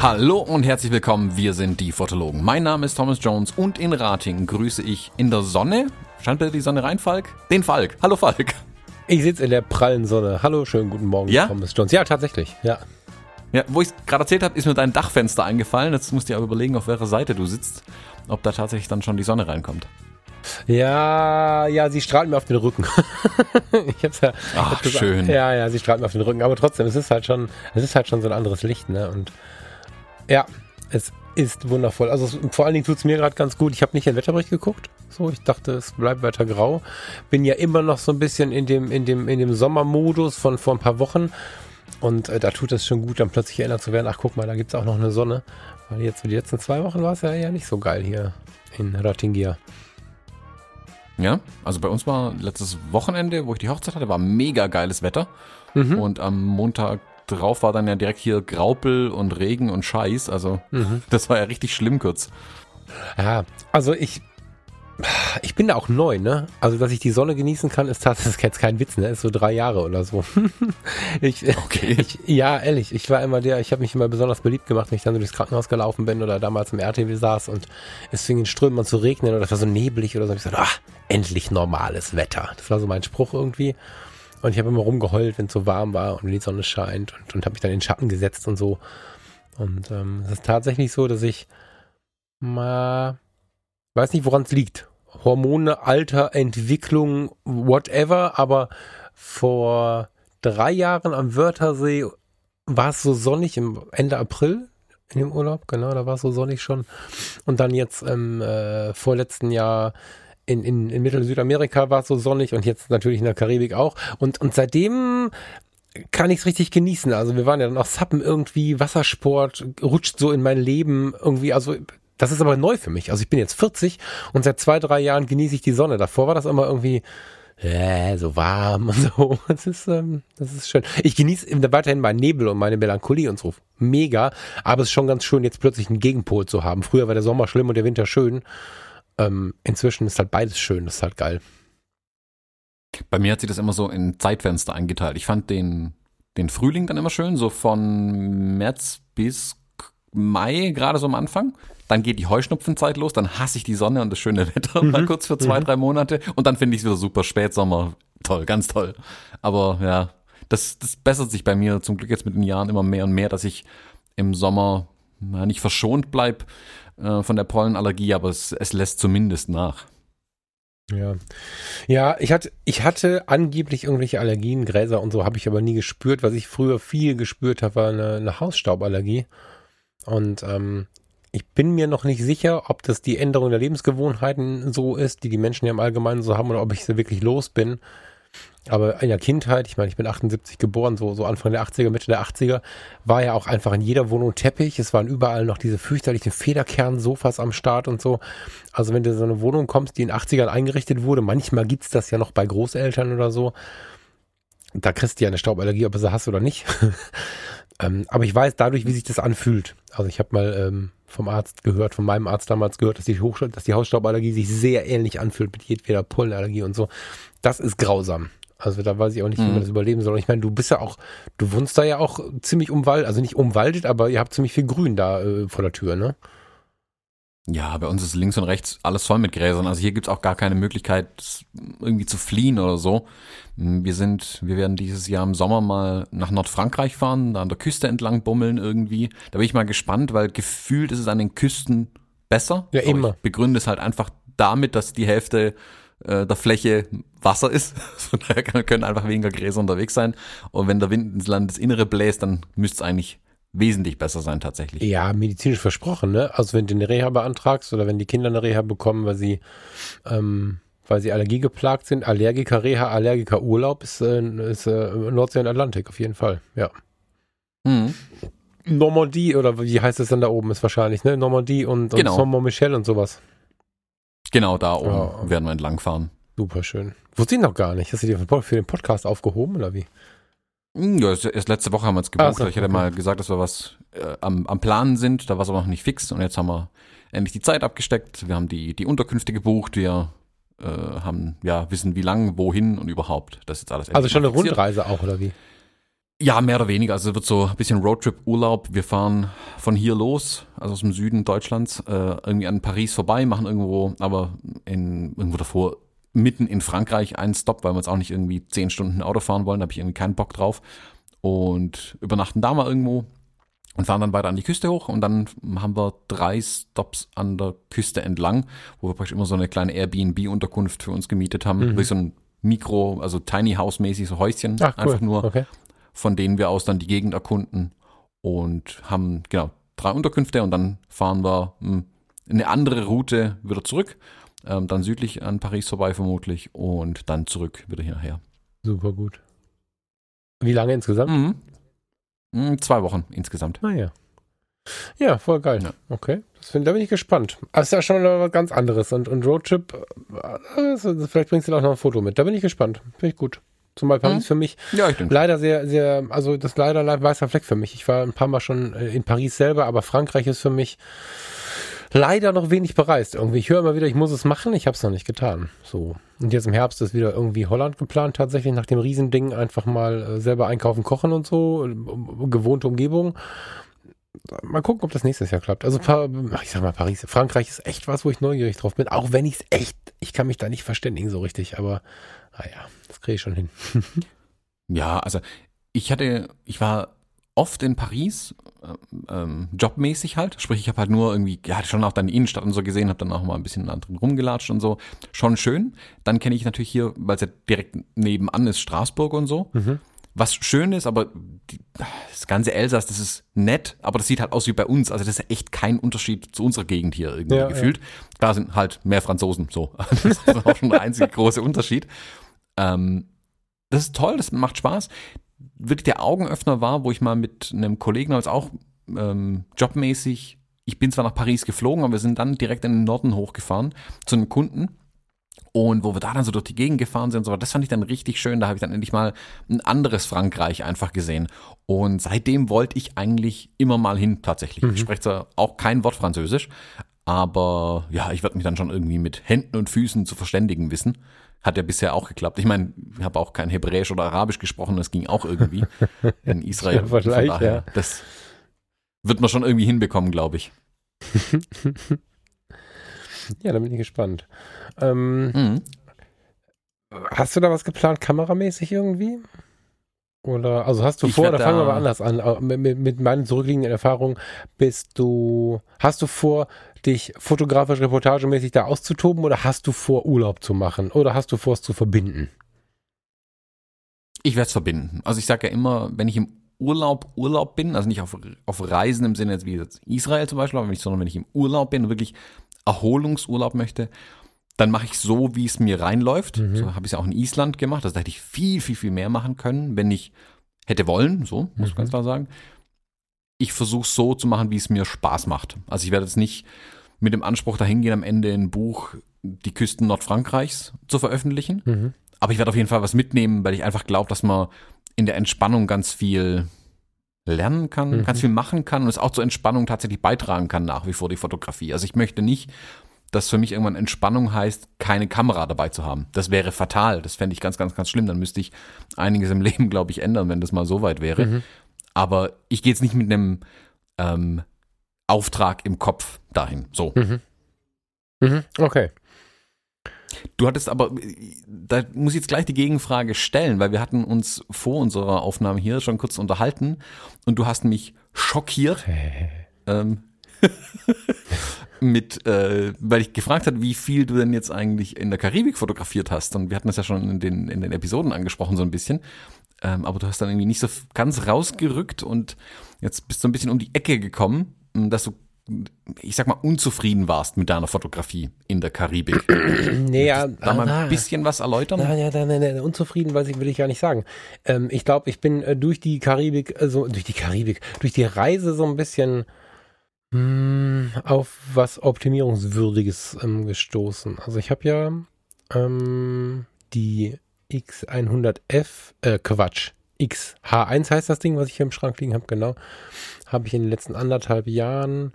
Hallo und herzlich willkommen, wir sind die Fotologen. Mein Name ist Thomas Jones und in Rating grüße ich in der Sonne, scheint bitte die Sonne rein, Falk? Den Falk. Hallo Falk. Ich sitze in der prallen Sonne. Hallo, schönen guten Morgen, Ja? Thomas Jones. Ja, tatsächlich, ja. Ja, wo ich es gerade erzählt habe, ist mir dein Dachfenster eingefallen. Jetzt musst du dir aber überlegen, auf welcher Seite du sitzt, ob da tatsächlich dann schon die Sonne reinkommt. Ja, ja, sie strahlt mir auf den Rücken. ich hab's ja. Ach, hab das- schön. Ja, ja, sie strahlt mir auf den Rücken. Aber trotzdem, es ist halt schon, es ist halt schon so ein anderes Licht, ne? Und ja, es ist wundervoll. Also es, vor allen Dingen tut's mir gerade ganz gut. Ich habe nicht den Wetterbericht geguckt. So, ich dachte, es bleibt weiter grau. Bin ja immer noch so ein bisschen in dem, in dem, in dem Sommermodus von vor ein paar Wochen. Und äh, da tut es schon gut, dann plötzlich erinnert zu werden, ach guck mal, da gibt's auch noch eine Sonne. Weil jetzt, die letzten zwei Wochen war es ja eher nicht so geil hier in Rattingia. Ja, also bei uns war letztes Wochenende, wo ich die Hochzeit hatte, war mega geiles Wetter. Mhm. Und am Montag drauf war dann ja direkt hier Graupel und Regen und Scheiß. Also das war ja richtig schlimm kurz. Ja, also ich, ich bin da auch neu, ne? Also, dass ich die Sonne genießen kann, ist tatsächlich jetzt kein Witz, ne? Ist so drei Jahre oder so. ich, Okay. ich, ja, ehrlich, ich war immer der, ich habe mich immer besonders beliebt gemacht, wenn ich dann so durchs Krankenhaus gelaufen bin oder damals im RTW saß und es fing in Strömen an zu regnen oder es war so neblig oder so. Und ich sagte, ah, endlich normales Wetter. Das war so mein Spruch irgendwie. Und ich habe immer rumgeheult, wenn es so warm war und wenn die Sonne scheint und, und habe mich dann in den Schatten gesetzt und so. Und ähm, es ist tatsächlich so, dass ich mal weiß nicht, woran es liegt. Hormone, Alter, Entwicklung, whatever, aber vor drei Jahren am Wörthersee war es so sonnig im Ende April in dem Urlaub, genau, da war es so sonnig schon. Und dann jetzt im äh, vorletzten Jahr in, in, in Mittel- und Südamerika war es so sonnig und jetzt natürlich in der Karibik auch. Und, und seitdem kann ich es richtig genießen. Also wir waren ja dann auch Sappen irgendwie, Wassersport, rutscht so in mein Leben irgendwie, also das ist aber neu für mich. Also ich bin jetzt 40 und seit zwei, drei Jahren genieße ich die Sonne. Davor war das immer irgendwie äh, so warm und so. Das ist, ähm, das ist schön. Ich genieße weiterhin meinen Nebel und meine Melancholie und so. Mega. Aber es ist schon ganz schön, jetzt plötzlich einen Gegenpol zu haben. Früher war der Sommer schlimm und der Winter schön. Ähm, inzwischen ist halt beides schön. Das ist halt geil. Bei mir hat sich das immer so in Zeitfenster eingeteilt. Ich fand den, den Frühling dann immer schön, so von März bis Mai, gerade so am Anfang. Dann geht die Heuschnupfenzeit los, dann hasse ich die Sonne und das schöne Wetter mal kurz für zwei, drei Monate. Und dann finde ich es wieder super. Spätsommer, toll, ganz toll. Aber ja, das, das bessert sich bei mir zum Glück jetzt mit den Jahren immer mehr und mehr, dass ich im Sommer na, nicht verschont bleib äh, von der Pollenallergie, aber es, es lässt zumindest nach. Ja. Ja, ich hatte, ich hatte angeblich irgendwelche Allergien, Gräser und so, habe ich aber nie gespürt. Was ich früher viel gespürt habe, war eine, eine Hausstauballergie. Und ähm, ich bin mir noch nicht sicher, ob das die Änderung der Lebensgewohnheiten so ist, die die Menschen ja im Allgemeinen so haben, oder ob ich sie wirklich los bin. Aber in der Kindheit, ich meine, ich bin 78 geboren, so, so Anfang der 80er, Mitte der 80er, war ja auch einfach in jeder Wohnung Teppich. Es waren überall noch diese fürchterlichen Federkernsofas am Start und so. Also wenn du in so eine Wohnung kommst, die in den 80ern eingerichtet wurde, manchmal gibt's das ja noch bei Großeltern oder so, da kriegst du ja eine Stauballergie, ob du sie hast oder nicht. ähm, aber ich weiß dadurch, wie sich das anfühlt. Also ich habe mal ähm, vom Arzt gehört, von meinem Arzt damals gehört, dass die, Hoch dass die Hausstauballergie sich sehr ähnlich anfühlt mit jedweder Pollenallergie und so. Das ist grausam. Also da weiß ich auch nicht, wie man Mhm. das überleben soll. Ich meine, du bist ja auch, du wohnst da ja auch ziemlich umwaldet, also nicht umwaldet, aber ihr habt ziemlich viel Grün da äh, vor der Tür, ne? Ja, bei uns ist links und rechts alles voll mit Gräsern. Also hier gibt's auch gar keine Möglichkeit, irgendwie zu fliehen oder so. Wir sind, wir werden dieses Jahr im Sommer mal nach Nordfrankreich fahren, da an der Küste entlang bummeln irgendwie. Da bin ich mal gespannt, weil gefühlt ist es an den Küsten besser. Ja, Aber immer. Ich begründe es halt einfach damit, dass die Hälfte äh, der Fläche Wasser ist. Von daher können einfach weniger Gräser unterwegs sein. Und wenn der Wind ins Landesinnere bläst, dann müsste es eigentlich wesentlich besser sein tatsächlich. Ja, medizinisch versprochen, ne? Also wenn du eine Reha beantragst oder wenn die Kinder eine Reha bekommen, weil sie, ähm, weil sie allergiegeplagt sind, Allergiker-Reha, Allergiker-Urlaub ist, äh, ist äh, Nordsee und Atlantik auf jeden Fall, ja. Mhm. Normandie oder wie heißt es dann da oben ist wahrscheinlich, ne? Normandie und, und Genau. Saint-Michel und sowas. Genau, da oben Ja. werden wir entlangfahren. Super schön. Wusste ich noch gar nicht. Hast du dir für den Podcast aufgehoben oder wie? Hm, Ja, erst letzte Woche haben wir uns gebucht. So, ich hatte okay. mal gesagt, dass wir was äh, am, am Planen sind. Da war es aber noch nicht fix. Und jetzt haben wir endlich die Zeit abgesteckt. Wir haben die, die Unterkünfte gebucht. Wir äh, haben, ja, wissen wie lang, wohin und überhaupt. Das ist jetzt alles Also schon eine. Rundreise auch, oder wie? Ja, mehr oder weniger. Also es wird so ein bisschen Roadtrip-Urlaub. Wir fahren von hier los, also aus dem Süden Deutschlands, äh, irgendwie an Paris vorbei, machen irgendwo, aber in, irgendwo davor mitten in Frankreich einen Stop, weil wir jetzt auch nicht irgendwie zehn Stunden Auto fahren wollen, da habe ich irgendwie keinen Bock drauf. Und übernachten da mal irgendwo und fahren dann weiter an die Küste hoch und dann haben wir drei Stops an der Küste entlang, wo wir praktisch immer so eine kleine Airbnb-Unterkunft für uns gemietet haben, wie so ein Mikro, also Tiny House-mäßig, so Häuschen, Ach, cool. einfach nur Okay. von denen wir aus dann die Gegend erkunden und haben genau drei Unterkünfte und dann fahren wir mh, eine andere Route wieder zurück, ähm, dann südlich an Paris vorbei vermutlich und dann zurück wieder hierher. Super gut. Wie lange insgesamt? Mhm. Mhm, Zwei Wochen insgesamt. Naja. Ja, voll geil. Ja. Okay. Das find, da bin ich gespannt. Das ist ja schon mal was ganz anderes. Und, und Roadtrip, also vielleicht bringst du da auch noch ein Foto mit. Da bin ich gespannt. Finde ich gut. Zumal Paris Mhm. für mich Ja, leider sehr, sehr, also das leider ein weißer Fleck für mich. Ich war ein paar Mal schon äh, in Paris selber, aber Frankreich ist für mich leider noch wenig bereist. Irgendwie, ich höre immer wieder, ich muss es machen, ich habe es noch nicht getan. So. Und jetzt im Herbst ist wieder irgendwie Holland geplant, tatsächlich nach dem Riesending einfach mal äh, selber einkaufen, kochen und so, äh, gewohnte Umgebung. Mal gucken, ob das nächstes Jahr klappt. Also, ich sag mal, Paris, Frankreich ist echt was, wo ich neugierig drauf bin. Auch wenn ich es echt, ich kann mich da nicht verständigen so richtig, aber naja, das kriege ich schon hin. Ja, also ich hatte, ich war oft in Paris, ähm, ähm, jobmäßig halt. Sprich, ich habe halt nur irgendwie, ja, schon auch dann die Innenstadt und so gesehen, habe dann auch mal ein bisschen drin rumgelatscht und so. Schon schön. Dann kenne ich natürlich hier, weil es ja direkt nebenan ist, Straßburg und so. Was schön ist, aber die, das ganze Elsass, das ist nett, aber das sieht halt aus wie bei uns. Also das ist echt kein Unterschied zu unserer Gegend hier irgendwie Ja, gefühlt. Da sind halt mehr Franzosen, so. Das ist auch schon der einzige große Unterschied. Ähm, das ist toll, das macht Spaß. Wirklich der Augenöffner war, wo ich mal mit einem Kollegen als auch ähm, jobmäßig, ich bin zwar nach Paris geflogen, aber wir sind dann direkt in den Norden hochgefahren zu einem Kunden. Und wo wir da dann so durch die Gegend gefahren sind und so, das fand ich dann richtig schön. Da habe ich dann endlich mal ein anderes Frankreich einfach gesehen. Und seitdem wollte ich eigentlich immer mal hin, tatsächlich. Ich spreche zwar auch kein Wort Französisch, aber ja, ich werde mich dann schon irgendwie mit Händen und Füßen zu verständigen wissen. Hat ja bisher auch geklappt. Ich meine, ich habe auch kein Hebräisch oder Arabisch gesprochen, das ging auch irgendwie in Israel. Von daher, ja. Das wird man schon irgendwie hinbekommen, glaube ich. Ja, da bin ich gespannt. Ähm, Mhm. Hast du da was geplant, kameramäßig irgendwie? Oder, also hast du Ich vor, da fangen wir mal anders an. Mit, mit, mit meinen zurückliegenden Erfahrungen bist du, hast du vor, dich fotografisch, reportagemäßig da auszutoben oder hast du vor, Urlaub zu machen? Oder hast du vor, es zu verbinden? Ich werde es verbinden. Also ich sage ja immer, wenn ich im Urlaub Urlaub bin, also nicht auf, auf Reisen im Sinne jetzt wie jetzt Israel zum Beispiel, aber wenn ich, sondern wenn ich im Urlaub bin und wirklich Erholungsurlaub möchte, dann mache ich so, wie es mir reinläuft. So habe ich es ja auch in Island gemacht. Also da hätte ich viel, viel, viel mehr machen können, wenn ich hätte wollen, so, muss ich ganz klar sagen. Ich versuche so zu machen, wie es mir Spaß macht. Also ich werde jetzt nicht mit dem Anspruch dahin gehen, am Ende ein Buch Die Küsten Nordfrankreichs zu veröffentlichen. Mhm. Aber ich werde auf jeden Fall was mitnehmen, weil ich einfach glaube, dass man in der Entspannung ganz viel lernen kann, Mhm. ganz viel machen kann und es auch zur Entspannung tatsächlich beitragen kann, nach wie vor die Fotografie. Also ich möchte nicht, dass für mich irgendwann Entspannung heißt, keine Kamera dabei zu haben. Das wäre fatal. Das fände ich ganz, ganz, ganz schlimm. Dann müsste ich einiges im Leben, glaube ich, ändern, wenn das mal so weit wäre. Mhm. Aber ich gehe jetzt nicht mit einem ähm, Auftrag im Kopf dahin. So. Mhm. Okay. Du hattest aber, da muss ich jetzt gleich die Gegenfrage stellen, weil wir hatten uns vor unserer Aufnahme hier schon kurz unterhalten und du hast mich schockiert ähm, mit, äh, weil ich gefragt habe, wie viel du denn jetzt eigentlich in der Karibik fotografiert hast und wir hatten das ja schon in den, in den Episoden angesprochen so ein bisschen, ähm, aber du hast dann irgendwie nicht so ganz rausgerückt und jetzt bist du ein bisschen um die Ecke gekommen, dass du ich sag mal, unzufrieden warst mit deiner Fotografie in der Karibik. Nee, ja, Da mal ein bisschen was erläutern? Nein, ja, nein, nein, nein, unzufrieden weiß ich, will ich gar nicht sagen. Ähm, ich glaube, ich bin äh, durch die Karibik, also durch die Karibik, durch die Reise so ein bisschen auf was Optimierungswürdiges ähm, gestoßen. Also ich habe ja ähm, die X100F, äh, Quatsch, XH1 heißt das Ding, was ich hier im Schrank liegen habe, genau. Habe ich in den letzten anderthalb Jahren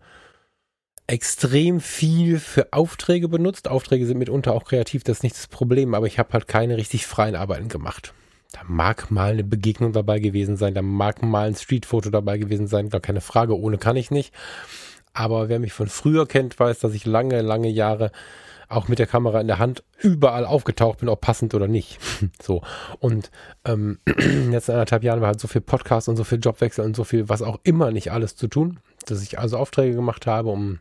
extrem viel für Aufträge benutzt. Aufträge sind mitunter auch kreativ, das ist nicht das Problem, aber ich habe halt keine richtig freien Arbeiten gemacht. Da mag mal eine Begegnung dabei gewesen sein, da mag mal ein Streetfoto dabei gewesen sein, gar keine Frage, ohne kann ich nicht. Aber wer mich von früher kennt, weiß, dass ich lange, lange Jahre auch mit der Kamera in der Hand überall aufgetaucht bin, ob passend oder nicht. so. Und ähm, in den letzten anderthalb Jahren war halt so viel Podcast und so viel Jobwechsel und so viel, was auch immer nicht alles zu tun, dass ich also Aufträge gemacht habe, um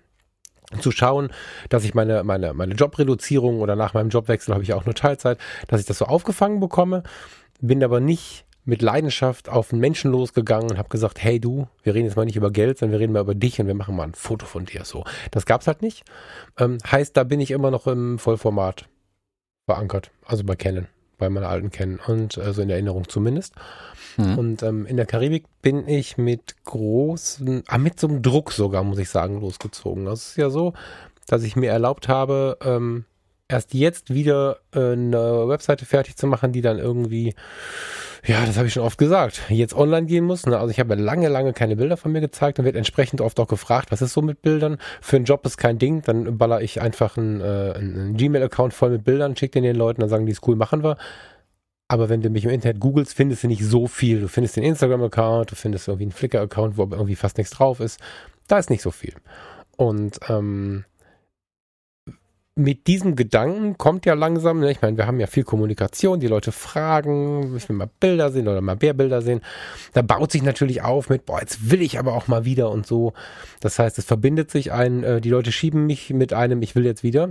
zu schauen, dass ich meine, meine, meine Jobreduzierung oder nach meinem Jobwechsel habe ich auch nur Teilzeit, dass ich das so aufgefangen bekomme bin aber nicht mit Leidenschaft auf einen Menschen losgegangen und habe gesagt, hey du, wir reden jetzt mal nicht über Geld, sondern wir reden mal über dich und wir machen mal ein Foto von dir. So, das gab's halt nicht. Ähm, heißt, da bin ich immer noch im Vollformat verankert, also bei Canon, bei meiner alten Canon und also in Erinnerung zumindest. Mhm. Und ähm, in der Karibik bin ich mit großen, ah, mit so einem Druck sogar, muss ich sagen, losgezogen. Das ist ja so, dass ich mir erlaubt habe, ähm, erst jetzt wieder äh, eine Webseite fertig zu machen, die dann irgendwie, ja, das habe ich schon oft gesagt, jetzt online gehen muss. Ne? Also ich habe lange, lange keine Bilder von mir gezeigt und wird entsprechend oft auch gefragt, was ist so mit Bildern? Für einen Job ist kein Ding, dann baller ich einfach einen, äh, einen Gmail-Account voll mit Bildern, schicke den den Leuten, dann sagen die, ist cool, machen wir. Aber wenn du mich im Internet googelst, findest du nicht so viel. Du findest den Instagram-Account, du findest irgendwie einen Flickr-Account, wo irgendwie fast nichts drauf ist. Da ist nicht so viel. Und ähm, mit diesem Gedanken kommt ja langsam, ne, ich meine, wir haben ja viel Kommunikation, die Leute fragen, ich will mal Bilder sehen oder mal mehr sehen. Da baut sich natürlich auf mit, boah, jetzt will ich aber auch mal wieder und so. Das heißt, es verbindet sich ein, äh, die Leute schieben mich mit einem, ich will jetzt wieder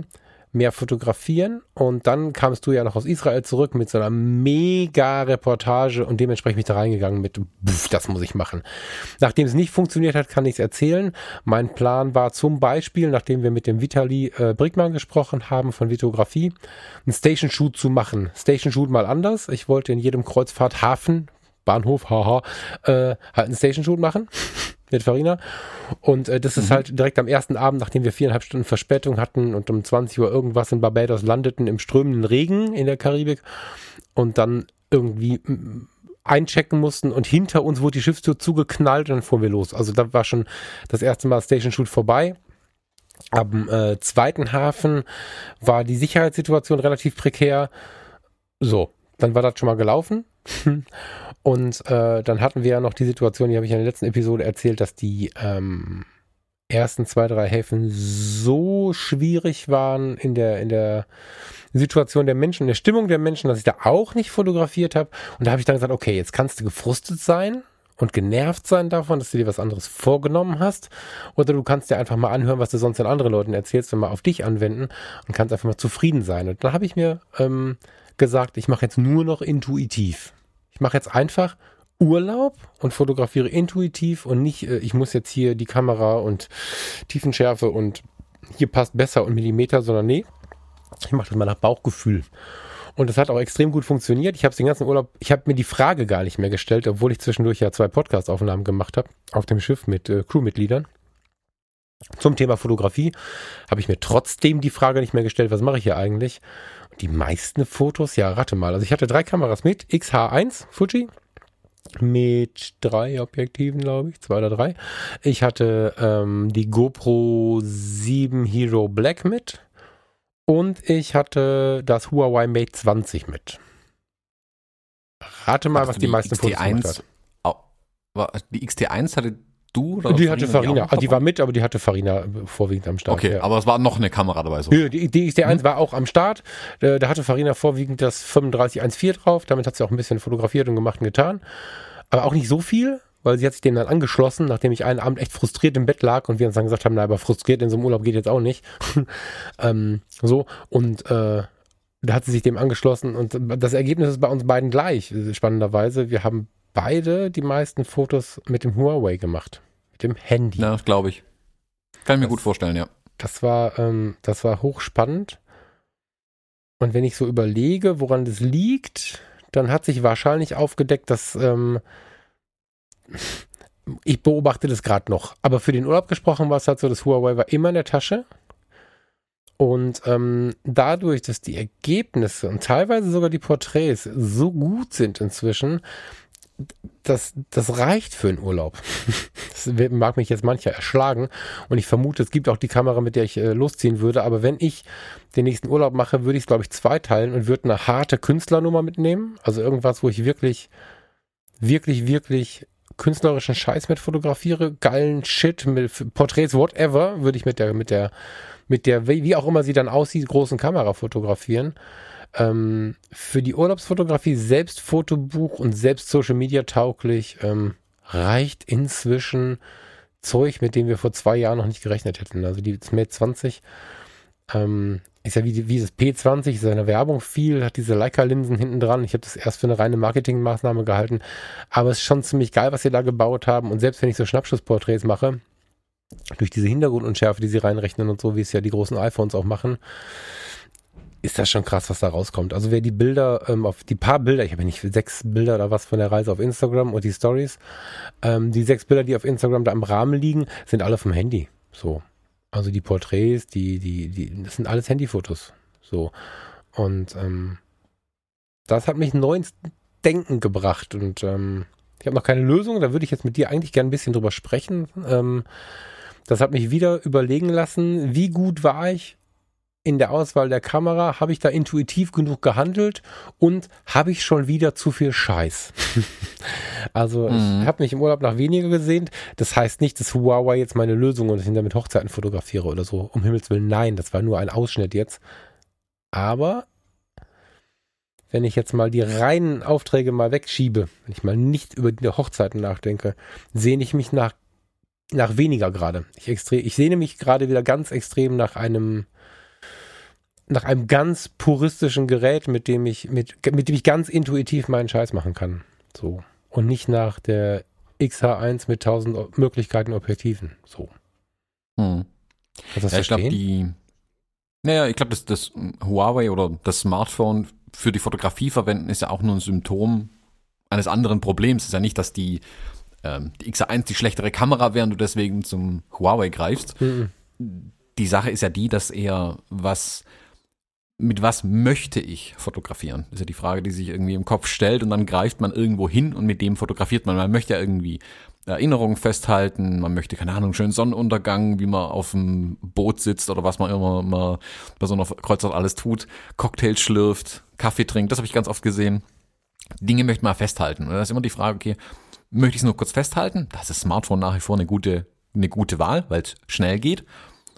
mehr fotografieren. Und dann kamst du ja noch aus Israel zurück mit so einer mega Reportage und dementsprechend bin ich da reingegangen mit, pff, das muss ich machen. Nachdem es nicht funktioniert hat, kann ich es erzählen. Mein Plan war zum Beispiel, nachdem wir mit dem Vitali äh, Brickmann gesprochen haben von Vitografie, einen Station Shoot zu machen. Station Shoot mal anders. Ich wollte in jedem Kreuzfahrthafen, Bahnhof, haha, äh, halt einen Station Shoot machen mit Farina. Und äh, das ist mhm. halt direkt am ersten Abend, nachdem wir viereinhalb Stunden Verspätung hatten und um 20 Uhr irgendwas in Barbados landeten im strömenden Regen in der Karibik und dann irgendwie einchecken mussten und hinter uns wurde die Schiffstür zugeknallt und dann fuhren wir los. Also da war schon das erste Mal Station Shoot vorbei. Am äh, zweiten Hafen war die Sicherheitssituation relativ prekär. So, dann war das schon mal gelaufen. Und äh, dann hatten wir ja noch die Situation, die habe ich in der letzten Episode erzählt, dass die ähm, ersten zwei, drei Häfen so schwierig waren in der, in der Situation der Menschen, in der Stimmung der Menschen, dass ich da auch nicht fotografiert habe. Und da habe ich dann gesagt, okay, jetzt kannst du gefrustet sein und genervt sein davon, dass du dir was anderes vorgenommen hast. Oder du kannst dir einfach mal anhören, was du sonst den anderen Leuten erzählst und mal auf dich anwenden und kannst einfach mal zufrieden sein. Und dann habe ich mir ähm, gesagt, ich mache jetzt nur noch intuitiv. Ich mache jetzt einfach Urlaub und fotografiere intuitiv und nicht, äh, ich muss jetzt hier die Kamera und Tiefenschärfe und hier passt besser und Millimeter, sondern nee, ich mache das mal nach Bauchgefühl. Und das hat auch extrem gut funktioniert. Ich habe den ganzen Urlaub, ich habe mir die Frage gar nicht mehr gestellt, obwohl ich zwischendurch ja zwei Podcast-Aufnahmen gemacht habe auf dem Schiff mit äh, Crewmitgliedern. Zum Thema Fotografie habe ich mir trotzdem die Frage nicht mehr gestellt, was mache ich hier eigentlich? die meisten Fotos, ja, rate mal. Also ich hatte drei Kameras mit, XH1 Fuji mit drei Objektiven, glaube ich, zwei oder drei. Ich hatte ähm, die GoPro 7 Hero Black mit und ich hatte das Huawei Mate 20 mit. Rate mal, Ach, was die, die meisten Fotos hat. Die XT1 hatte du? Oder die hatte Farina. Die, ah, die war mit, aber die hatte Farina vorwiegend am Start. Okay, ja. aber es war noch eine Kamera dabei. So. Die, die XT1 hm? war auch am Start. Äh, da hatte Farina vorwiegend das 3514 drauf. Damit hat sie auch ein bisschen fotografiert und gemacht und getan. Aber auch nicht so viel, weil sie hat sich dem dann angeschlossen, nachdem ich einen Abend echt frustriert im Bett lag und wir uns dann gesagt haben, na, aber frustriert in so einem Urlaub geht jetzt auch nicht. ähm, so, und äh, da hat sie sich dem angeschlossen und das Ergebnis ist bei uns beiden gleich, spannenderweise. Wir haben beide die meisten Fotos mit dem Huawei gemacht. Mit dem Handy. Ja, glaube ich. Kann ich mir das, gut vorstellen, ja. Das war, ähm, das war hochspannend. Und wenn ich so überlege, woran das liegt, dann hat sich wahrscheinlich aufgedeckt, dass ähm, ich beobachte das gerade noch. Aber für den Urlaub gesprochen war es halt so, das Huawei war immer in der Tasche. Und ähm, dadurch, dass die Ergebnisse und teilweise sogar die Porträts so gut sind inzwischen, das, das reicht für einen Urlaub. Das mag mich jetzt mancher erschlagen und ich vermute, es gibt auch die Kamera, mit der ich äh, losziehen würde, aber wenn ich den nächsten Urlaub mache, würde ich es, glaube ich, zweiteilen und würde eine harte Künstlernummer mitnehmen. Also irgendwas, wo ich wirklich, wirklich, wirklich künstlerischen Scheiß mit fotografiere, geilen Shit, mit Porträts, whatever, würde ich mit der, mit der, mit der, wie auch immer sie dann aussieht, großen Kamera fotografieren. Ähm, für die Urlaubsfotografie selbst Fotobuch und selbst Social Media tauglich ähm, reicht inzwischen Zeug, mit dem wir vor zwei Jahren noch nicht gerechnet hätten. Also die Mate 20 ähm, ist ja wie, wie dieses P20, ist eine Werbung viel, hat diese Leica-Linsen hinten dran. Ich habe das erst für eine reine Marketingmaßnahme gehalten. Aber es ist schon ziemlich geil, was sie da gebaut haben. Und selbst wenn ich so Schnappschussporträts mache, durch diese Hintergrundunschärfe, die sie reinrechnen und so, wie es ja die großen iPhones auch machen, ist das schon krass, was da rauskommt. Also wer die Bilder, ähm, auf die paar Bilder, ich habe ja nicht sechs Bilder oder was von der Reise auf Instagram und die Stories, ähm, die sechs Bilder, die auf Instagram da im Rahmen liegen, sind alle vom Handy. So. Also die Porträts, die, die, die, das sind alles Handyfotos. So. Und ähm, das hat mich neu ins Denken gebracht. Und ähm, ich habe noch keine Lösung, da würde ich jetzt mit dir eigentlich gerne ein bisschen drüber sprechen. Ähm, das hat mich wieder überlegen lassen, wie gut war ich in der Auswahl der Kamera? Habe ich da intuitiv genug gehandelt und habe ich schon wieder zu viel Scheiß? also mhm. ich habe mich im Urlaub nach weniger gesehen. Das heißt nicht, dass Huawei jetzt meine Lösung und ich ihn damit Hochzeiten fotografiere oder so. Um Himmels Willen, nein, das war nur ein Ausschnitt jetzt. Aber wenn ich jetzt mal die reinen Aufträge mal wegschiebe, wenn ich mal nicht über die Hochzeiten nachdenke, sehne ich mich nach, nach weniger gerade. Ich, ich sehne mich gerade wieder ganz extrem nach einem nach einem ganz puristischen Gerät, mit dem ich, mit, mit dem ich ganz intuitiv meinen Scheiß machen kann. So. Und nicht nach der XH1 mit tausend Möglichkeiten Objektiven. So. Hm. Das ja, ich glaube, die, naja, ich glaube, das, das Huawei oder das Smartphone für die Fotografie verwenden ist ja auch nur ein Symptom eines anderen Problems. Es ist ja nicht, dass die, ähm, die XH1 die schlechtere Kamera wäre und du deswegen zum Huawei greifst. Mhm. Die Sache ist ja die, dass eher was mit was möchte ich fotografieren? Das ist ja die Frage, die sich irgendwie im Kopf stellt und dann greift man irgendwo hin und mit dem fotografiert man. Man möchte ja irgendwie Erinnerungen festhalten, man möchte, keine Ahnung, schönen Sonnenuntergang, wie man auf dem Boot sitzt oder was man immer mal bei so einer Kreuzfahrt alles tut, Cocktails schlürft, Kaffee trinkt, das habe ich ganz oft gesehen. Dinge möchte man festhalten. Und da ist immer die Frage, okay, möchte ich es nur kurz festhalten? Das ist Smartphone nach wie vor eine gute, eine gute Wahl, weil es schnell geht.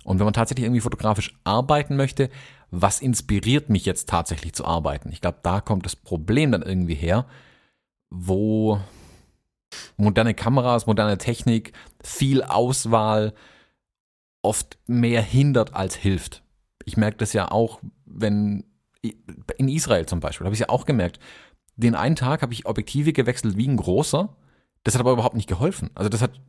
Und wenn man tatsächlich irgendwie fotografisch arbeiten möchte, was inspiriert mich jetzt tatsächlich zu arbeiten? Ich glaube, da kommt das Problem dann irgendwie her, wo moderne Kameras, moderne Technik, viel Auswahl oft mehr hindert als hilft. Ich merke das ja auch, wenn in Israel zum Beispiel, habe ich ja auch gemerkt, den einen Tag habe ich Objektive gewechselt wie ein großer, das hat aber überhaupt nicht geholfen. Also das hat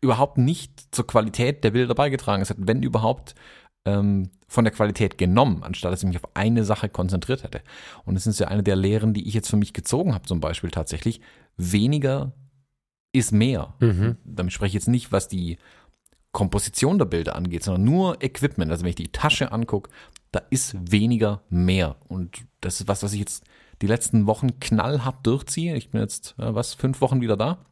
überhaupt nicht zur Qualität der Bilder beigetragen. Es hat, wenn überhaupt, ähm, von der Qualität genommen, anstatt dass ich mich auf eine Sache konzentriert hätte. Und das ist ja eine der Lehren, die ich jetzt für mich gezogen habe, zum Beispiel tatsächlich. Weniger ist mehr. Mhm. Damit spreche ich jetzt nicht, was die Komposition der Bilder angeht, sondern nur Equipment. Also wenn ich die Tasche angucke, da ist weniger mehr. Und das ist was, was ich jetzt die letzten Wochen knallhart durchziehe. Ich bin jetzt, was, fünf Wochen wieder da.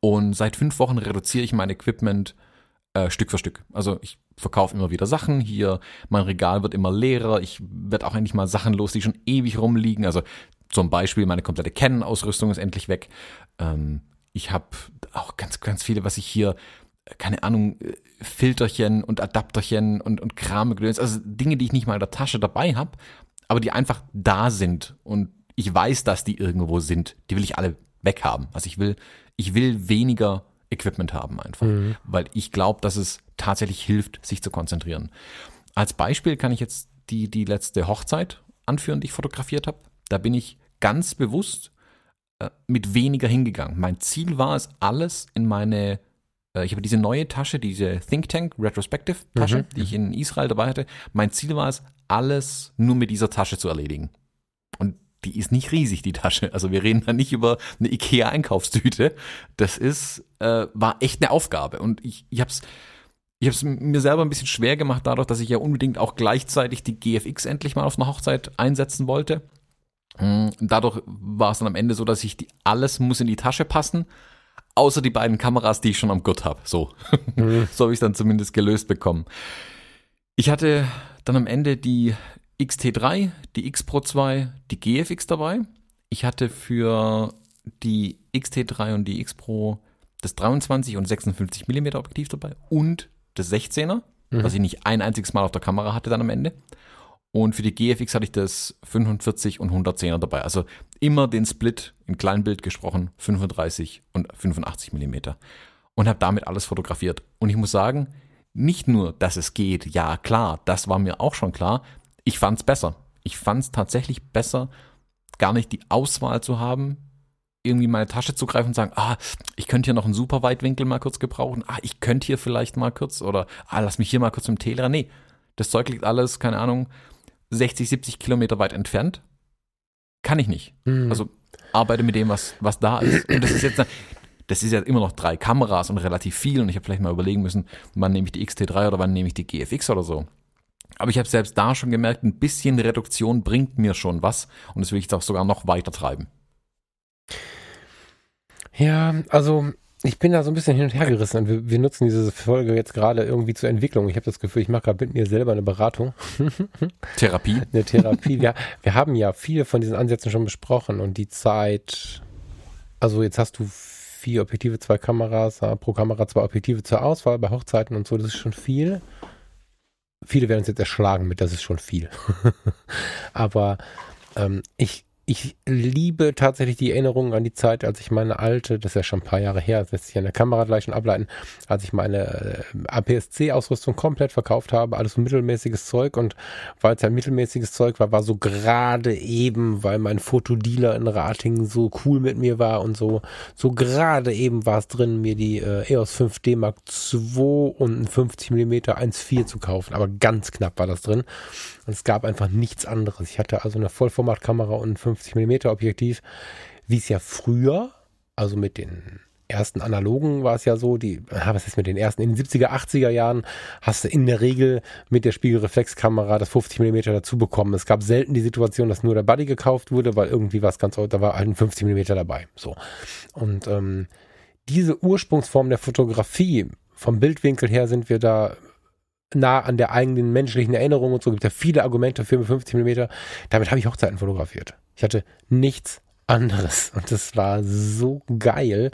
Und seit fünf Wochen reduziere ich mein Equipment äh, Stück für Stück. Also ich verkaufe immer wieder Sachen. Hier, mein Regal wird immer leerer. Ich werde auch endlich mal Sachen los, die schon ewig rumliegen. Also zum Beispiel meine komplette Canon-Ausrüstung ist endlich weg. Ähm, ich habe auch ganz, ganz viele, was ich hier, keine Ahnung, Filterchen und Adapterchen und, und Kram, also Dinge, die ich nicht mal in der Tasche dabei habe, aber die einfach da sind und ich weiß, dass die irgendwo sind. Die will ich alle weghaben. Also ich will, ich will weniger Equipment haben einfach, mhm. weil ich glaube, dass es tatsächlich hilft, sich zu konzentrieren. Als Beispiel kann ich jetzt die, die letzte Hochzeit anführen, die ich fotografiert habe. Da bin ich ganz bewusst äh, mit weniger hingegangen. Mein Ziel war es, alles in meine äh, ich habe diese neue Tasche, diese Think Tank Retrospective Tasche, mhm. die ich in Israel dabei hatte. Mein Ziel war es, alles nur mit dieser Tasche zu erledigen. Die ist nicht riesig, die Tasche. Also wir reden da nicht über eine Ikea-Einkaufstüte. Das ist, äh, war echt eine Aufgabe. Und ich, ich habe es ich hab's mir selber ein bisschen schwer gemacht, dadurch, dass ich ja unbedingt auch gleichzeitig die GFX endlich mal auf einer Hochzeit einsetzen wollte. Mm, Dadurch war es dann am Ende so, dass ich die, alles muss in die Tasche passen, außer die beiden Kameras, die ich schon am Gurt habe. So, so habe ich es dann zumindest gelöst bekommen. Ich hatte dann am Ende die XT3, die X Pro 2, die GFX dabei. Ich hatte für die XT3 und die X Pro das 23 und 56 mm Objektiv dabei und das 16er, was ich nicht ein einziges Mal auf der Kamera hatte dann am Ende. Und für die GFX hatte ich das 45 und 110er dabei. Also immer den Split in Kleinbild gesprochen, 35 und 85 Millimeter. Und habe damit alles fotografiert. Und ich muss sagen, nicht nur, dass es geht, ja klar, das war mir auch schon klar. Ich fand es besser. Ich fand es tatsächlich besser, gar nicht die Auswahl zu haben, irgendwie meine Tasche zu greifen und sagen, ah, ich könnte hier noch einen super Weitwinkel mal kurz gebrauchen. Ah, ich könnte hier vielleicht mal kurz oder ah, lass mich hier mal kurz im Telera. Nee, das Zeug liegt alles, keine Ahnung, 60, 70 Kilometer weit entfernt. Kann ich nicht. Mhm. Also arbeite mit dem, was, was da ist. Und das ist jetzt, das ist ja immer noch drei Kameras und relativ viel. Und ich habe vielleicht mal überlegen müssen, wann nehme ich die XT3 oder wann nehme ich die GFX oder so. Aber ich habe selbst da schon gemerkt, ein bisschen Reduktion bringt mir schon was. Und das will ich jetzt auch sogar noch weiter treiben. Ja, also ich bin da so ein bisschen hin und her gerissen. Und wir, wir nutzen diese Folge jetzt gerade irgendwie zur Entwicklung. Ich habe das Gefühl, ich mache gerade mit mir selber eine Beratung, Therapie. eine Therapie. wir, wir haben ja viele von diesen Ansätzen schon besprochen und die Zeit, also jetzt hast du vier Objektive, zwei Kameras, ja, pro Kamera zwei Objektive zur Auswahl bei Hochzeiten und so, das ist schon viel. Viele werden uns jetzt erschlagen mit, das ist schon viel. Aber ähm, ich, ich liebe tatsächlich die Erinnerungen an die Zeit, als ich meine alte, das ist ja schon ein paar Jahre her, das lässt sich an der Kamera gleich schon ableiten, als ich meine äh, APS-C-Ausrüstung komplett verkauft habe, alles so mittelmäßiges Zeug und weil es ja mittelmäßiges Zeug war, war so gerade eben, weil mein Fotodealer in Rating so cool mit mir war und so, so gerade eben war es drin, mir die äh, EOS 5D Mark II und ein 50 mm 1.4 zu kaufen, aber ganz knapp war das drin. Und es gab einfach nichts anderes. Ich hatte also eine Vollformatkamera und ein 50 mm Objektiv, wie es ja früher, also mit den ersten analogen war es ja so, die, was ist mit den ersten, in den 70er, 80er Jahren hast du in der Regel mit der Spiegelreflexkamera das 50 mm dazu bekommen. Es gab selten die Situation, dass nur der Buddy gekauft wurde, weil irgendwie was ganz, da war halt ein 50 mm dabei. So. Und ähm, diese Ursprungsform der Fotografie, vom Bildwinkel her sind wir da nah an der eigenen menschlichen Erinnerung und so. Gibt ja viele Argumente für 50 mm. Damit habe ich Hochzeiten fotografiert. Ich hatte nichts anderes und das war so geil.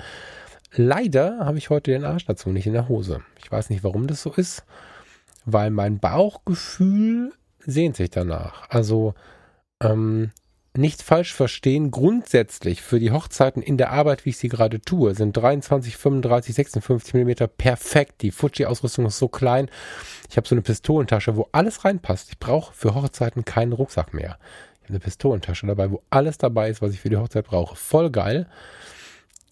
Leider habe ich heute den Arsch dazu nicht in der Hose. Ich weiß nicht, warum das so ist, weil mein Bauchgefühl sehnt sich danach. Also ähm, nicht falsch verstehen, grundsätzlich für die Hochzeiten in der Arbeit, wie ich sie gerade tue, sind 23, 35, 56 Millimeter perfekt. Die Fuji-Ausrüstung ist so klein. Ich habe so eine Pistolentasche, wo alles reinpasst. Ich brauche für Hochzeiten keinen Rucksack mehr. Ich habe eine Pistolentasche dabei, wo alles dabei ist, was ich für die Hochzeit brauche. Voll geil.